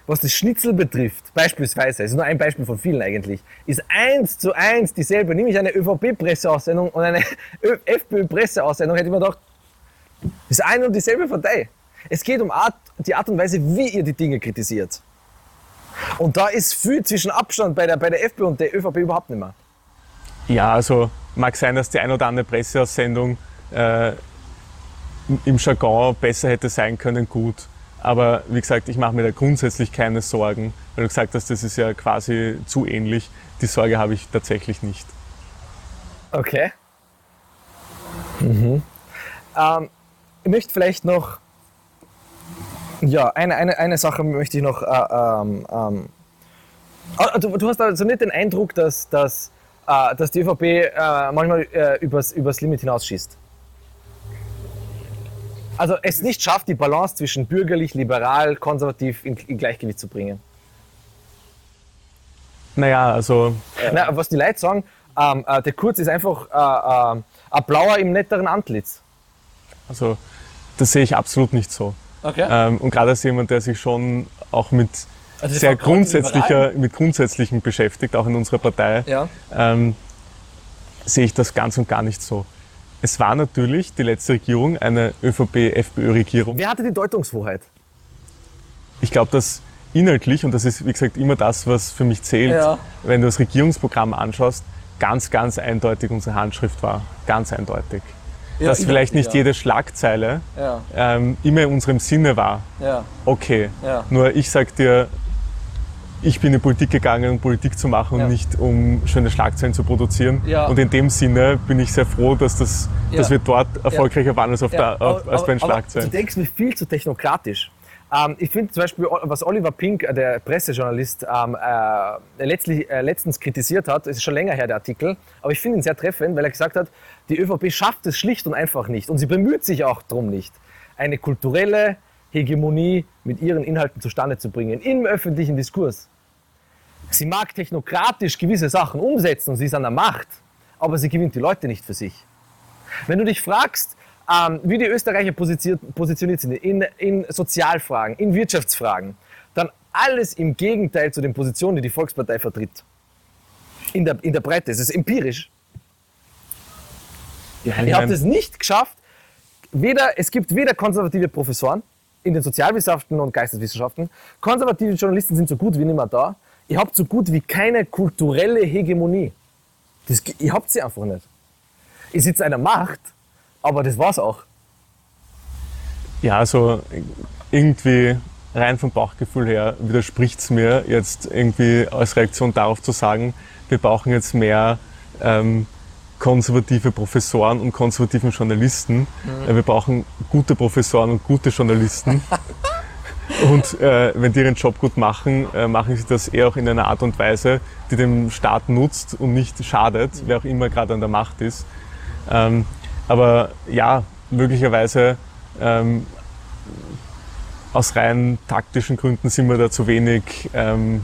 was das Schnitzel betrifft, beispielsweise, ist nur ein Beispiel von vielen eigentlich, ist eins zu eins dieselbe. Nämlich eine ÖVP-Presseaussendung und eine FPÖ-Presseaussendung, hätte ich mir gedacht, ist eine und dieselbe Partei. Es geht um Art, die Art und Weise, wie ihr die Dinge kritisiert. Und da ist viel zwischen Abstand bei der, bei der FPÖ und der ÖVP überhaupt nicht mehr. Ja, also mag sein, dass die ein oder andere Presseaussendung äh, im Jargon besser hätte sein können, gut. Aber wie gesagt, ich mache mir da grundsätzlich keine Sorgen, weil du gesagt hast, das ist ja quasi zu ähnlich. Die Sorge habe ich tatsächlich nicht. Okay. Mhm. Ähm, ich möchte vielleicht noch, ja, eine, eine, eine Sache möchte ich noch, äh, ähm, ähm, ah, du, du hast also nicht den Eindruck, dass, dass, äh, dass die ÖVP äh, manchmal äh, übers, übers Limit hinausschießt? Also es nicht schafft, die Balance zwischen bürgerlich, liberal, konservativ in, in Gleichgewicht zu bringen. Naja, also Na, was die Leute sagen, ähm, äh, der Kurz ist einfach äh, äh, ein Blauer im netteren Antlitz. Also, das sehe ich absolut nicht so. Okay. Ähm, und gerade als jemand, der sich schon auch mit Also sehr grundsätzlicher, mit Grundsätzlichen beschäftigt, auch in unserer Partei, Ja. ähm, sehe ich das ganz und gar nicht so. Es war natürlich die letzte Regierung eine ÖVP-FPÖ-Regierung. Wer hatte die Deutungshoheit? Ich glaube, dass inhaltlich, und das ist wie gesagt immer das, was für mich zählt, Ja. wenn du das Regierungsprogramm anschaust, ganz, ganz eindeutig unsere Handschrift war. Ganz eindeutig. Dass ich- vielleicht nicht ja. jede Schlagzeile Ja, ähm, immer in unserem Sinne war. ja, Okay. Ja. Nur ich sag dir, ich bin in die Politik gegangen, um Politik zu machen Ja. und nicht um schöne Schlagzeilen zu produzieren. Ja. Und in dem Sinne bin ich sehr froh, dass, das, Ja. dass wir dort erfolgreicher waren als, auf ja. der, auf, als bei den aber Schlagzeilen. du denkst mir viel zu technokratisch. Ähm, ich finde zum Beispiel, was Oliver Pink, äh, der Pressejournalist, ähm, äh, letztlich, äh, letztens kritisiert hat, es ist schon länger her der Artikel, aber ich finde ihn sehr treffend, weil er gesagt hat, die ÖVP schafft es schlicht und einfach nicht und sie bemüht sich auch darum nicht, eine kulturelle Hegemonie mit ihren Inhalten zustande zu bringen im öffentlichen Diskurs. Sie mag technokratisch gewisse Sachen umsetzen und sie ist an der Macht, aber sie gewinnt die Leute nicht für sich. Wenn du dich fragst, ähm, wie die Österreicher positioniert, sind in, in Sozialfragen, in Wirtschaftsfragen, dann alles im Gegenteil zu den Positionen, die die Volkspartei vertritt. In der, in der Breite. Es ist empirisch. Ja, ich Ihr habt es nicht geschafft. Weder, es gibt weder konservative Professoren in den Sozialwissenschaften und Geisteswissenschaften. Konservative Journalisten sind so gut wie nicht mehr da. Ihr habt so gut wie keine kulturelle Hegemonie. Das, ihr habt sie einfach nicht. Ihr sitzt einer Macht, aber das war's auch. Ja, also irgendwie rein vom Bauchgefühl her widerspricht es mir jetzt irgendwie als Reaktion darauf zu sagen, wir brauchen jetzt mehr ähm, konservative Professoren und konservativen Journalisten. Äh, wir brauchen gute Professoren und gute Journalisten. Und äh, wenn die ihren Job gut machen, äh, machen sie das eher auch in einer Art und Weise, die dem Staat nutzt und nicht schadet, wer auch immer gerade an der Macht ist. Ähm, aber ja, möglicherweise ähm, aus rein taktischen Gründen sind wir da zu wenig ähm,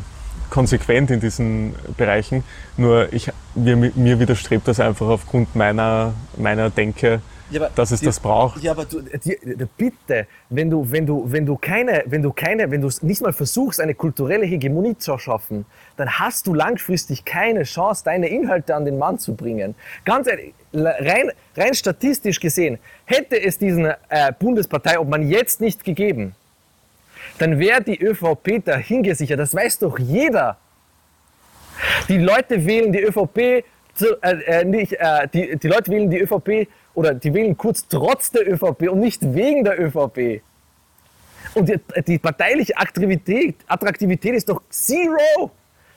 konsequent in diesen Bereichen. Nur ich, mir, mir widerstrebt das einfach aufgrund meiner, meiner Denke, Ja, dass es die- das braucht. Ja, aber du, die, bitte, wenn du, wenn du, wenn du keine, wenn du keine, wenn du nicht mal versuchst, eine kulturelle Hegemonie zu schaffen, dann hast du langfristig keine Chance, deine Inhalte an den Mann zu bringen. Ganz ehrlich, rein, rein statistisch gesehen, hätte es diesen äh, Bundespartei, ob man jetzt nicht gegeben, dann wäre die ÖVP dahin gesichert. Das weiß doch jeder. Die Leute wählen die ÖVP, zu, äh, äh, nicht, äh, die, die Leute wählen die ÖVP oder die wählen kurz trotz der ÖVP und nicht wegen der ÖVP. Und die, die parteiliche Attraktivität, Attraktivität ist doch zero.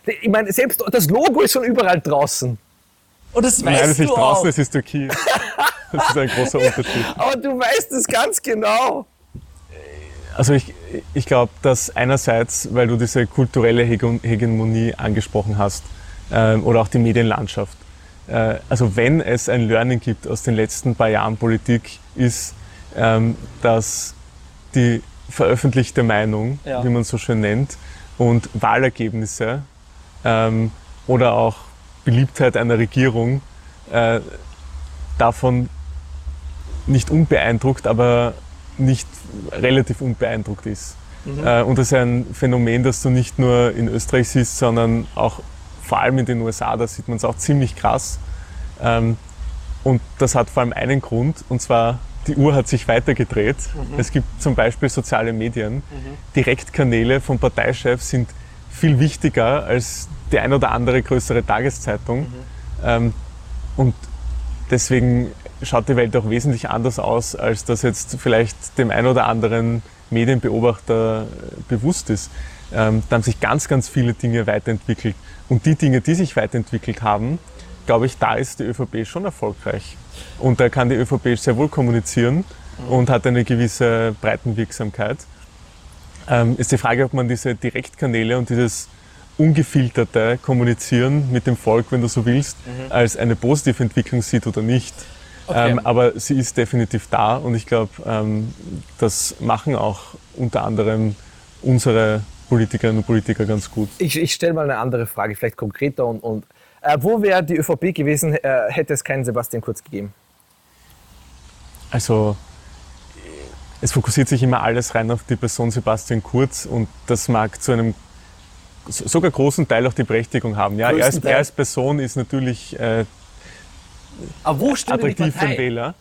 Ich meine, selbst das Logo ist schon überall draußen. Und das Nein, weißt es ist nicht du draußen, auch. es ist Türkei. Das ist ein großer Unterschied. Aber du weißt es ganz genau. Also ich, ich glaube, dass einerseits, weil du diese kulturelle Hege- Hegemonie angesprochen hast ähm, oder auch die Medienlandschaft, äh, also wenn es ein Learning gibt aus den letzten paar Jahren Politik, ist, ähm, dass die veröffentlichte Meinung, Ja. wie man es so schön nennt, und Wahlergebnisse ähm, oder auch Beliebtheit einer Regierung äh, davon nicht unbeeindruckt, aber nicht relativ unbeeindruckt ist. Äh, und das ist ein Phänomen, das du nicht nur in Österreich siehst, sondern auch vor allem in den USA, da sieht man es auch ziemlich krass. Ähm, und das hat vor allem einen Grund, und zwar die Uhr hat sich weitergedreht. Es gibt zum Beispiel soziale Medien. Direktkanäle von Parteichefs sind viel wichtiger als die ein oder andere größere Tageszeitung. Ähm, und deswegen schaut die Welt auch wesentlich anders aus, als das jetzt vielleicht dem ein oder anderen Medienbeobachter äh, bewusst ist. Ähm, da haben sich ganz, ganz viele Dinge weiterentwickelt. Und die Dinge, die sich weiterentwickelt haben, glaube ich, da ist die ÖVP schon erfolgreich. Und da kann die ÖVP sehr wohl kommunizieren und hat eine gewisse Breitenwirksamkeit. Ähm, ist die Frage, ob man diese Direktkanäle und dieses ungefilterte Kommunizieren mit dem Volk, wenn du so willst, als eine positive Entwicklung sieht oder nicht. Okay. Ähm, aber sie ist definitiv da und ich glaube, ähm, das machen auch unter anderem unsere Politikerinnen und Politiker ganz gut. Ich, ich stelle mal eine andere Frage, vielleicht konkreter und, und äh, wo wäre die ÖVP gewesen, äh, hätte es keinen Sebastian Kurz gegeben? Also es fokussiert sich immer alles rein auf die Person Sebastian Kurz und das mag zu einem so- sogar großen Teil auch die Berechtigung haben. Ja, er, Teil? er als Person ist natürlich äh, Aber wo stünde die attraktiv für den Partei? Wähler.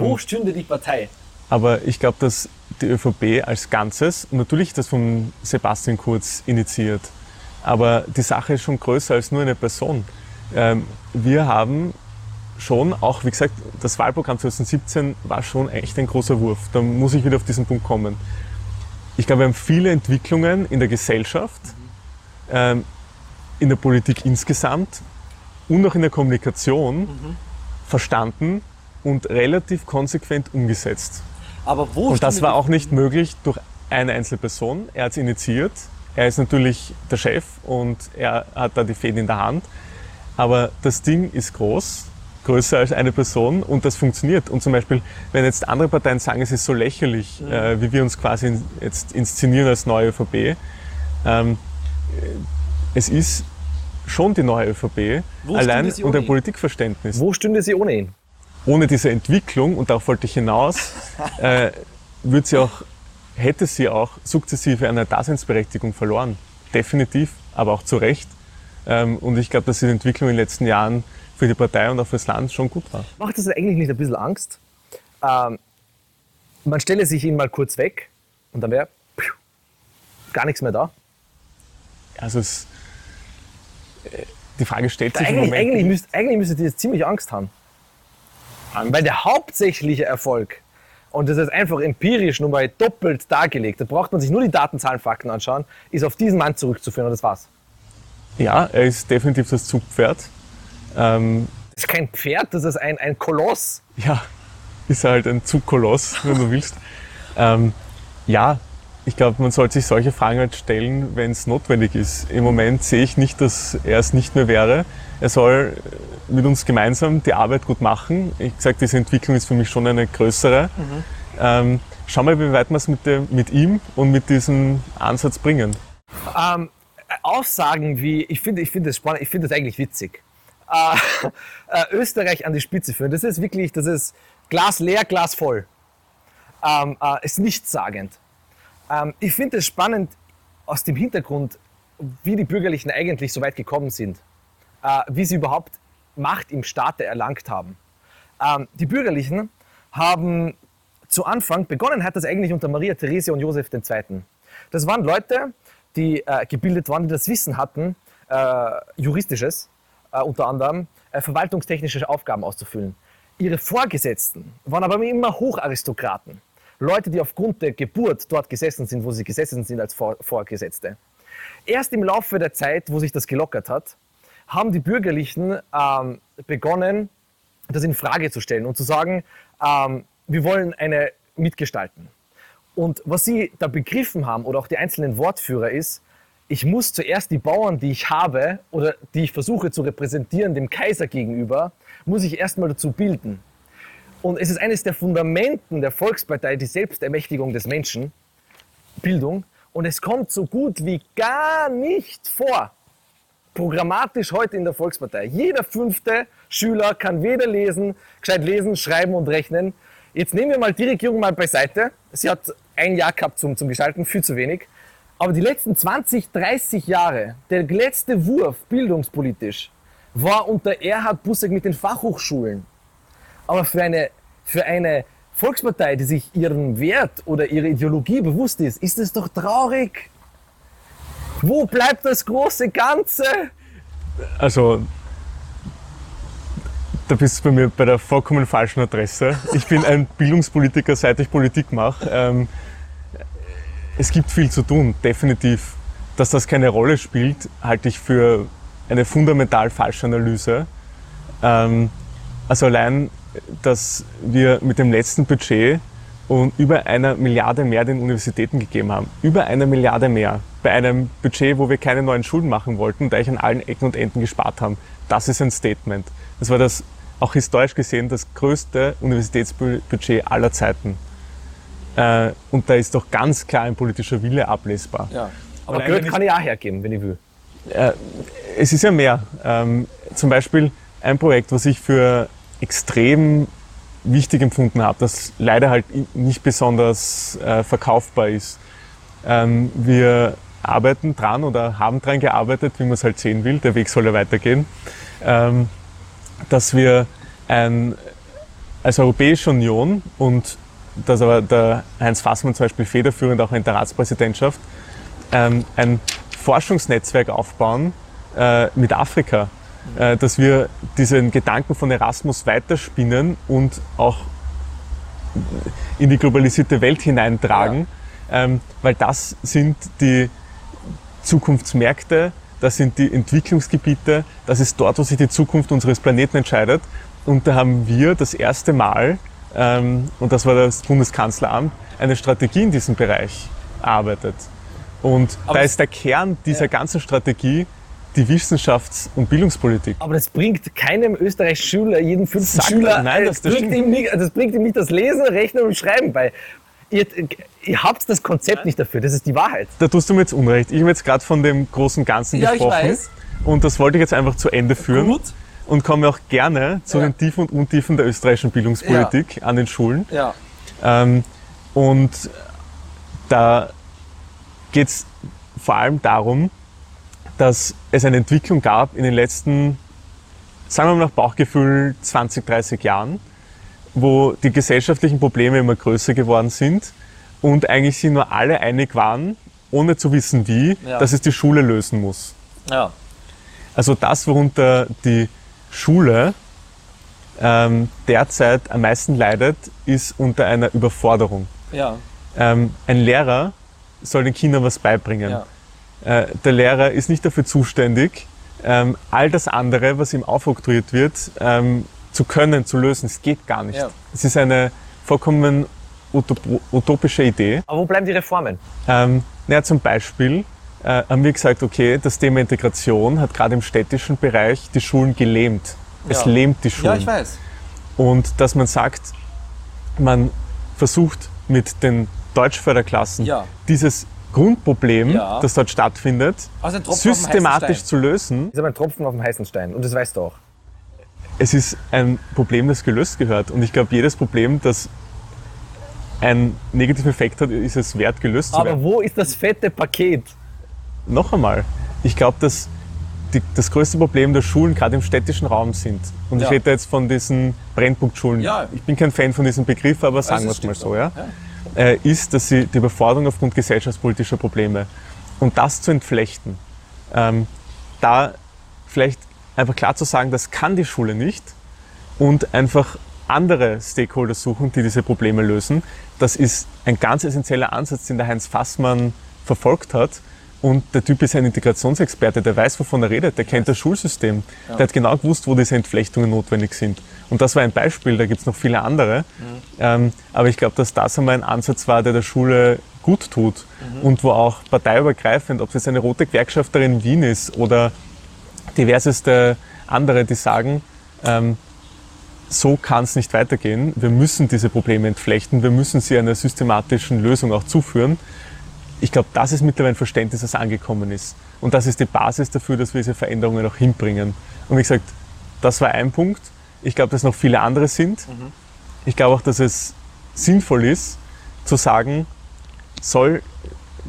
Wo stünde die Partei? Aber ich glaube, dass die ÖVP als Ganzes, natürlich das von Sebastian Kurz initiiert, aber die Sache ist schon größer als nur eine Person. Ähm, wir haben schon, auch wie gesagt, das Wahlprogramm 2017 war schon echt ein großer Wurf. Da muss ich wieder auf diesen Punkt kommen. Ich glaube, wir haben viele Entwicklungen in der Gesellschaft, ähm, in der Politik insgesamt und auch in der Kommunikation verstanden und relativ konsequent umgesetzt. Aber wo Und das war auch nicht möglich durch eine einzelne Person. Er hat es initiiert. Er ist natürlich der Chef und er hat da die Fäden in der Hand. Aber das Ding ist groß, größer als eine Person und das funktioniert. Und zum Beispiel, wenn jetzt andere Parteien sagen, es ist so lächerlich, äh, wie wir uns quasi jetzt inszenieren als neue ÖVP, ähm, äh, es ist schon die neue ÖVP, Wo allein unter? Politikverständnis Wo stünde sie ohne ihn? ohne diese Entwicklung, und darauf wollte ich hinaus, äh, wird sie auch, hätte sie auch sukzessive eine Daseinsberechtigung verloren. Definitiv, aber auch zu Recht. Ähm, und ich glaube, dass diese Entwicklung in den letzten Jahren für die Partei und auch fürs Land schon gut war. Macht das eigentlich nicht ein bisschen Angst? Ähm, man stelle sich ihn mal kurz weg und dann wäre gar nichts mehr da. Also es, die Frage stellt sich im Eigentlich, Moment eigentlich, müsst, eigentlich müsstet ihr jetzt ziemlich Angst haben. Weil der hauptsächliche Erfolg und das ist einfach empirisch nur mal doppelt dargelegt, da braucht man sich nur die Datenzahlen, Fakten anschauen, ist auf diesen Mann zurückzuführen und das war's. Ja, er ist definitiv das Zugpferd. Ähm, Das ist kein Pferd, das ist ein, ein Koloss. ja, ist halt ein Zugkoloss, wenn du willst. Ähm, ja, ich glaube, man sollte sich solche Fragen halt stellen, wenn es notwendig ist. Im Moment sehe ich nicht, dass er es nicht mehr wäre. Er soll mit uns gemeinsam die Arbeit gut machen. Ich gesagt, diese Entwicklung ist für mich schon eine größere. Ähm, schauen wir, wie weit wir es mit, dem- mit ihm und mit diesem Ansatz bringen. Ähm, Aussagen wie, ich finde ich finde das spannend, ich finde das eigentlich witzig. Äh, äh, Österreich an die Spitze führen, das ist wirklich, das ist Glas leer, Glas voll. Ähm, äh, ist nichtssagend. Ähm, ich finde es spannend aus dem Hintergrund, wie die Bürgerlichen eigentlich so weit gekommen sind, äh, wie sie überhaupt Macht im Staate erlangt haben. Ähm, die Bürgerlichen haben zu Anfang, begonnen hat das eigentlich unter Maria Theresia und Josef II. Das waren Leute, die äh, gebildet waren, die das Wissen hatten, äh, juristisches, äh, unter anderem äh, verwaltungstechnische Aufgaben auszufüllen. Ihre Vorgesetzten waren aber immer Hocharistokraten. Leute, die aufgrund der Geburt dort gesessen sind, wo sie gesessen sind als Vor Vorgesetzte. Erst im Laufe der Zeit, wo sich das gelockert hat, haben die Bürgerlichen ähm, begonnen, das in Frage zu stellen und zu sagen, ähm, wir wollen eine mitgestalten. Und was sie da begriffen haben oder auch die einzelnen Wortführer ist, ich muss zuerst die Bauern, die ich habe oder die ich versuche zu repräsentieren, dem Kaiser gegenüber, muss ich erstmal dazu bilden. Und es ist eines der Fundamenten der Volkspartei, die Selbstermächtigung des Menschen, Bildung. Und es kommt so gut wie gar nicht vor, programmatisch heute in der Volkspartei. Jeder fünfte Schüler kann weder lesen, gescheit lesen, schreiben und rechnen. Jetzt nehmen wir mal die Regierung mal beiseite. Sie hat ein Jahr gehabt zum, zum Gestalten, viel zu wenig. Aber die letzten 20, 30 Jahre, der letzte Wurf bildungspolitisch, war unter Erhard Busseck mit den Fachhochschulen. Aber für eine, für eine Volkspartei, die sich ihren Wert oder ihre Ideologie bewusst ist, ist es doch traurig. Wo bleibt das große Ganze? Also, da bist du bei mir bei der vollkommen falschen Adresse. Ich bin ein Bildungspolitiker, seit ich Politik mache. Ähm, es gibt viel zu tun, definitiv. Dass das keine Rolle spielt, halte ich für eine fundamental falsche Analyse. Ähm, also allein, dass wir mit dem letzten Budget und über einer Milliarde mehr den Universitäten gegeben haben. Über eine Milliarde mehr. Bei einem Budget, wo wir keine neuen Schulden machen wollten, da ich an allen Ecken und Enden gespart haben. Das ist ein Statement. Das war das, auch historisch gesehen, das größte Universitätsbudget aller Zeiten. Äh, und da ist doch ganz klar ein politischer Wille ablesbar. Ja. Aber Geld kann ich auch hergeben, wenn ich will. Es ist ja mehr. Ähm, zum Beispiel ein Projekt, was ich für extrem wichtig empfunden habe, das leider halt nicht besonders äh, verkaufbar ist. Ähm, wir arbeiten dran oder haben dran gearbeitet, wie man es halt sehen will, der Weg soll ja weitergehen, ähm, dass wir ein, als Europäische Union und dass aber der Heinz Fassmann zum Beispiel federführend auch in der Ratspräsidentschaft, ähm, ein Forschungsnetzwerk aufbauen äh, mit Afrika, äh, dass wir diesen Gedanken von Erasmus weiterspinnen und auch in die globalisierte Welt hineintragen, ähm, weil das sind die Zukunftsmärkte, das sind die Entwicklungsgebiete, das ist dort, wo sich die Zukunft unseres Planeten entscheidet. Und da haben wir das erste Mal, ähm, und das war das Bundeskanzleramt, eine Strategie in diesem Bereich erarbeitet. Und da ist der Kern dieser ganzen Strategie die Wissenschafts- und Bildungspolitik. Aber das bringt keinem österreichischen Schüler, jeden fünften Sag- Schüler, nein, das- das bringt ihm nicht, das bringt ihm nicht das Lesen, Rechnen und Schreiben bei. Ihr, ihr habt das Konzept nicht dafür, das ist die Wahrheit. Da tust du mir jetzt Unrecht. Ich habe jetzt gerade von dem großen Ganzen Ja, ich gesprochen. weiß. Und das wollte ich jetzt einfach zu Ende führen. Gut. Und komme auch gerne zu Ja. den Tiefen und Untiefen der österreichischen Bildungspolitik an den Schulen. Ja. Ähm, und da geht es vor allem darum, dass es eine Entwicklung gab in den letzten, sagen wir mal nach Bauchgefühl, 20, 30 Jahren, wo die gesellschaftlichen Probleme immer größer geworden sind und eigentlich sich nur alle einig waren, ohne zu wissen wie, Ja. dass es die Schule lösen muss. Ja. Also das, worunter die Schule ähm, derzeit am meisten leidet, ist unter einer Überforderung. Ja. Ähm, ein Lehrer soll den Kindern was beibringen. Äh, der Lehrer ist nicht dafür zuständig, ähm, all das andere, was ihm aufoktroyiert wird, ähm, zu können, zu lösen. Es geht gar nicht. Ja. Es ist eine vollkommen utop utopische Idee. Aber wo bleiben die Reformen? Ähm, naja, zum Beispiel äh, haben wir gesagt, okay, das Thema Integration hat gerade im städtischen Bereich die Schulen gelähmt. Es Ja. lähmt die Schulen. Ja, ich weiß. Und dass man sagt, man versucht mit den Deutschförderklassen Ja. dieses Grundproblem, Ja. das dort stattfindet, Also systematisch zu lösen. Das ist aber ein Tropfen auf dem heißen Stein und das weißt du auch. Es ist ein Problem, das gelöst gehört. Und ich glaube, jedes Problem, das einen negativen Effekt hat, ist es wert, gelöst zu werden. Aber wo ist das fette Paket? noch einmal, ich glaube, dass die, das größte Problem der Schulen gerade im städtischen Raum sind. Und Ja. ich rede da jetzt von diesen Brennpunktschulen. Ja. Ich bin kein Fan von diesem Begriff, aber sagen wir es mal so. auch. Ja? Äh, ist, dass sie die Überforderung aufgrund gesellschaftspolitischer Probleme und das zu entflechten, ähm, da vielleicht einfach klar zu sagen, das kann die Schule nicht und einfach andere Stakeholder suchen, die diese Probleme lösen. Das ist ein ganz essentieller Ansatz, den der Heinz Fassmann verfolgt hat. Und der Typ ist ein Integrationsexperte, der weiß, wovon er redet, der kennt das Schulsystem. Der hat genau gewusst, wo diese Entflechtungen notwendig sind. Und das war ein Beispiel, da gibt es noch viele andere. Ähm, aber ich glaube, dass das einmal ein Ansatz war, der der Schule gut tut und wo auch parteiübergreifend, ob es jetzt eine rote Gewerkschafterin in Wien ist oder diverseste andere, die sagen, ähm, so kann es nicht weitergehen. Wir müssen diese Probleme entflechten. Wir müssen sie einer systematischen Lösung auch zuführen. Ich glaube, das ist mittlerweile ein Verständnis, das angekommen ist. Und das ist die Basis dafür, dass wir diese Veränderungen auch hinbringen. Und wie gesagt, das war ein Punkt. Ich glaube, dass noch viele andere sind. Ich glaube auch, dass es sinnvoll ist, zu sagen, soll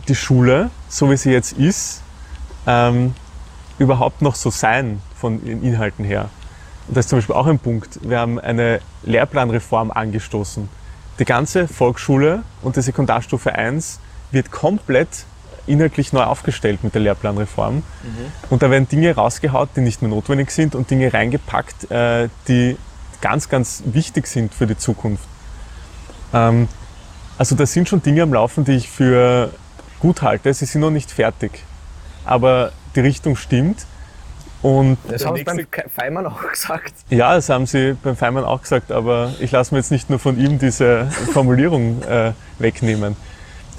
die Schule, so wie sie jetzt ist, ähm, überhaupt noch so sein von den Inhalten her? Und das ist zum Beispiel auch ein Punkt. Wir haben eine Lehrplanreform angestoßen. Die ganze Volksschule und die Sekundarstufe 1 wird komplett inhaltlich neu aufgestellt mit der Lehrplanreform. Und da werden Dinge rausgehaut, die nicht mehr notwendig sind und Dinge reingepackt, äh, die ganz, ganz wichtig sind für die Zukunft. Ähm, also da sind schon Dinge am Laufen, die ich für gut halte. Sie sind noch nicht fertig. Aber die Richtung stimmt. Und Das haben sie beim Feimann auch gesagt. ja, das haben Sie beim Feimann auch gesagt, aber ich lasse mir jetzt nicht nur von ihm diese Formulierung äh, wegnehmen.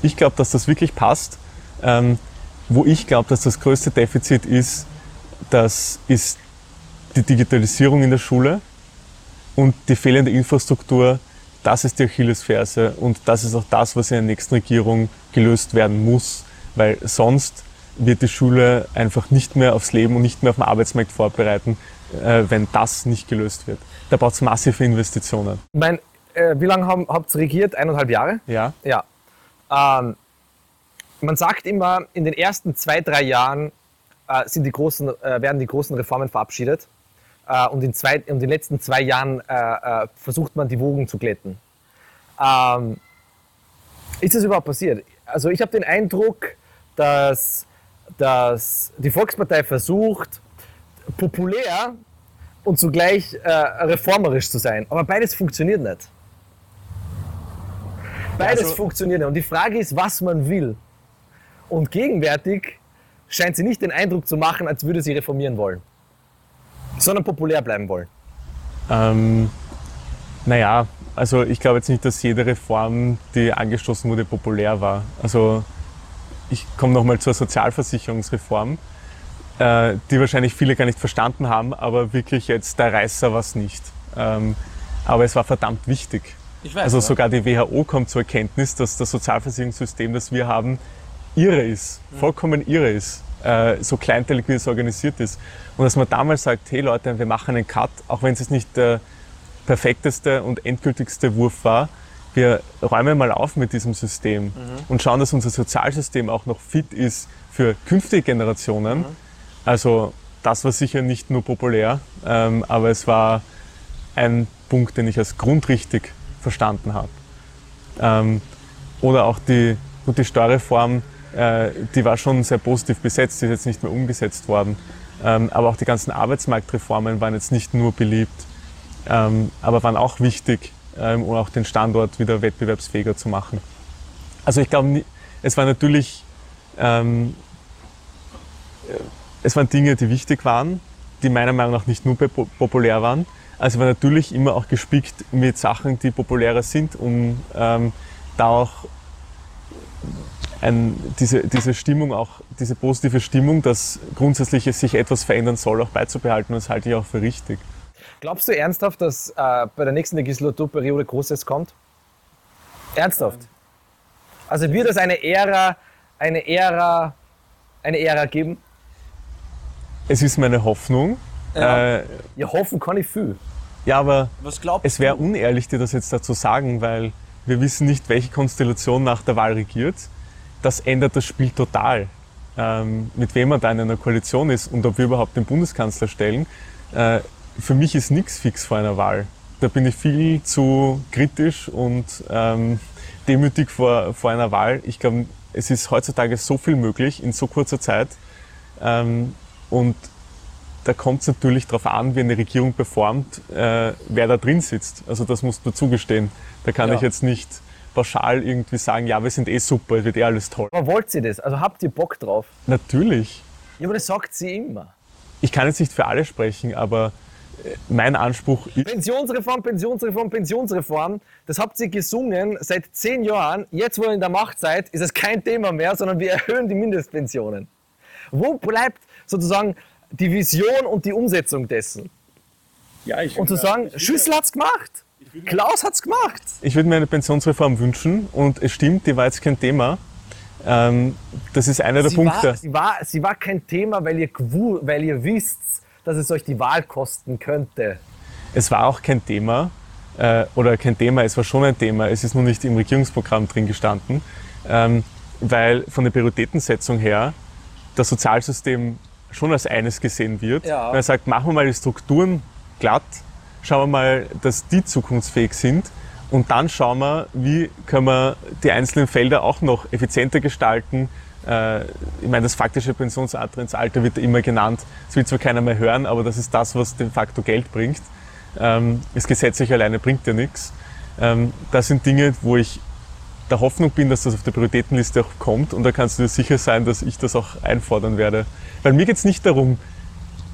Ich glaube, dass das wirklich passt. Ähm, wo ich glaube, dass das größte Defizit ist, das ist die Digitalisierung in der Schule und die fehlende Infrastruktur. Das ist die Achillesferse und das ist auch das, was in der nächsten Regierung gelöst werden muss, weil sonst wird die Schule einfach nicht mehr aufs Leben und nicht mehr auf den Arbeitsmarkt vorbereiten, äh, wenn das nicht gelöst wird. Da braucht es massive Investitionen. Ich mein, äh, wie lange haben, habt ihr regiert? Eineinhalb Jahre? Ja, Ja. Ähm, man sagt immer, in den ersten zwei, drei Jahren äh, sind die großen, äh, werden die großen Reformen verabschiedet. Äh, und in, zwei, in den letzten zwei Jahren äh, äh, versucht man, die Wogen zu glätten. Ähm, ist das überhaupt passiert? Also ich habe den Eindruck, dass, dass die Volkspartei versucht, populär und zugleich äh, reformerisch zu sein. Aber beides funktioniert nicht. Beides Also- funktioniert nicht. Und die Frage ist, was man will. Und gegenwärtig scheint sie nicht den Eindruck zu machen, als würde sie reformieren wollen, sondern populär bleiben wollen. ähm, naja, also ich glaube jetzt nicht, dass jede Reform, die angestoßen wurde, populär war. Also ich komme nochmal zur Sozialversicherungsreform, äh, die wahrscheinlich viele gar nicht verstanden haben, aber wirklich jetzt der Reißer war es nicht. Ähm, aber es war verdammt wichtig. Ich weiß. Also sogar die WHO kommt zur Erkenntnis, dass das Sozialversicherungssystem, das wir haben, irre ist, vollkommen irre ist, äh, so kleinteilig wie es organisiert ist. Und dass man damals sagt, hey Leute, wir machen einen Cut, auch wenn es jetzt nicht der perfekteste und endgültigste Wurf war, wir räumen mal auf mit diesem System und schauen, dass unser Sozialsystem auch noch fit ist für künftige Generationen. Also das war sicher nicht nur populär, ähm, aber es war ein Punkt, den ich als grundrichtig verstanden habe. Ähm, oder auch die, gut, die Steuerreform, äh, die war schon sehr positiv besetzt, die ist jetzt nicht mehr umgesetzt worden. Ähm, aber auch die ganzen Arbeitsmarktreformen waren jetzt nicht nur beliebt. ähm, aber waren auch wichtig, ähm, um auch den Standort wieder wettbewerbsfähiger zu machen. Also ich glaube, es war natürlich, ähm, äh, es waren Dinge, die wichtig waren, die meiner Meinung nach nicht nur populär waren. Also war natürlich immer auch gespickt mit Sachen, die populärer sind, um ähm, da auch ein, diese, diese Stimmung, auch diese positive Stimmung, dass grundsätzlich es sich etwas verändern soll, auch beizubehalten. Das halte ich auch für richtig. Glaubst du ernsthaft, dass äh, bei der nächsten Legislaturperiode Großes kommt? Ernsthaft? Also wird es eine Ära, eine Ära, eine Ära geben? Es ist meine Hoffnung. Ja, äh, ja hoffen kann ich viel. Ja, aber es wäre unehrlich, dir das jetzt dazu sagen, weil wir wissen nicht, welche Konstellation nach der Wahl regiert. Das ändert das Spiel total. Ähm, mit wem man da in einer Koalition ist und ob wir überhaupt den Bundeskanzler stellen. Äh, für mich ist nichts fix vor einer Wahl. Da bin ich viel zu kritisch und ähm, demütig vor, vor einer Wahl. Ich glaube, es ist heutzutage so viel möglich in so kurzer Zeit. Ähm, und da kommt es natürlich darauf an, wie eine Regierung performt, äh, wer da drin sitzt. Also das musst du zugestehen. Da kann ja. ich jetzt nicht pauschal irgendwie sagen, ja, wir sind eh super, es wird eh alles toll. Aber wollt ihr das? Also habt ihr Bock drauf? Natürlich. Ja, aber das sagt sie immer. Ich kann jetzt nicht für alle sprechen, aber äh, mein Anspruch ist. Pensionsreform, Pensionsreform, Pensionsreform, das habt ihr gesungen seit zehn Jahren. Jetzt, wo ihr in der Macht seid, ist es kein Thema mehr, sondern wir erhöhen die Mindestpensionen. Wo bleibt sozusagen die Vision und die Umsetzung dessen. Ja, ich und zu sagen, Schüssel hat's gemacht. Klaus hat's gemacht. Ich würde mir eine Pensionsreform wünschen und es stimmt, die war jetzt kein Thema. Ähm, das ist einer der sie Punkte. War, sie, war, sie war kein Thema, weil ihr, weil ihr wisst, dass es euch die Wahl kosten könnte. Es war auch kein Thema, äh, oder kein Thema, es war schon ein Thema, es ist nur nicht im Regierungsprogramm drin gestanden, ähm, weil von der Prioritätensetzung her das Sozialsystem schon als eines gesehen wird. Ja. Wenn man sagt, machen wir mal die Strukturen glatt, schauen wir mal, dass die zukunftsfähig sind und dann schauen wir, wie können wir die einzelnen Felder auch noch effizienter gestalten. Äh, ich meine, das faktische Pensionsalter wird immer genannt. Das will zwar keiner mehr hören, aber das ist das, was de facto Geld bringt. Ähm, das gesetzlich alleine bringt ja nichts. Ähm, das sind Dinge, wo ich der Hoffnung bin, dass das auf der Prioritätenliste auch kommt und da kannst du dir sicher sein, dass ich das auch einfordern werde. Weil mir geht es nicht darum,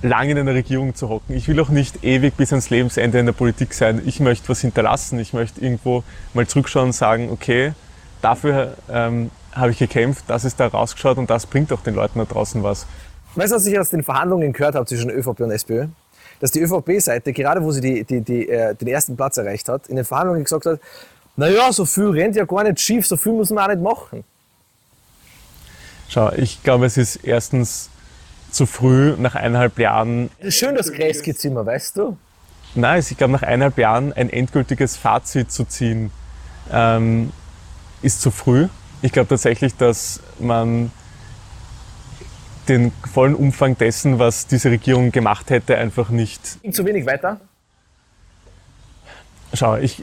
lange in einer Regierung zu hocken. Ich will auch nicht ewig bis ans Lebensende in der Politik sein. Ich möchte was hinterlassen. Ich möchte irgendwo mal zurückschauen und sagen, okay, dafür ähm, habe ich gekämpft, das ist da rausgeschaut und das bringt auch den Leuten da draußen was. Weißt du, was ich aus den Verhandlungen gehört habe zwischen ÖVP und SPÖ? Dass die ÖVP-Seite, gerade wo sie die, die, die, äh, den ersten Platz erreicht hat, in den Verhandlungen gesagt hat, naja, so viel rennt ja gar nicht schief, so viel muss man auch nicht machen. Schau, ich glaube, es ist erstens zu früh, nach eineinhalb Jahren. Schön, das Kreisky-Zimmer, weißt du? Nein, ich glaube, nach eineinhalb Jahren ein endgültiges Fazit zu ziehen, ähm, ist zu früh. Ich glaube tatsächlich, dass man den vollen Umfang dessen, was diese Regierung gemacht hätte, einfach nicht. Zu wenig weiter? Schau, ich,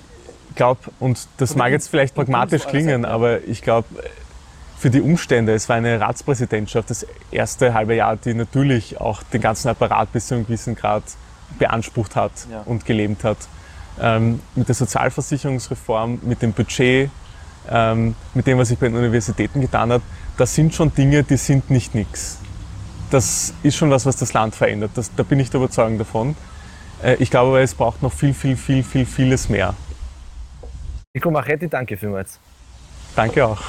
glaube, und das mag jetzt vielleicht pragmatisch klingen, aber ich glaube, für die Umstände, es war eine Ratspräsidentschaft, das erste halbe Jahr, die natürlich auch den ganzen Apparat bis zu einem gewissen Grad beansprucht hat ja. und gelebt hat. Ähm, mit der Sozialversicherungsreform, mit dem Budget, ähm, mit dem, was sich bei den Universitäten getan hat, das sind schon Dinge, die sind nicht nix. Das ist schon was, was das Land verändert. Das, da bin ich der Überzeugung davon. Äh, ich glaube aber, es braucht noch viel, viel, viel, viel, vieles mehr. Nico Machetti, danke vielmals. Danke auch.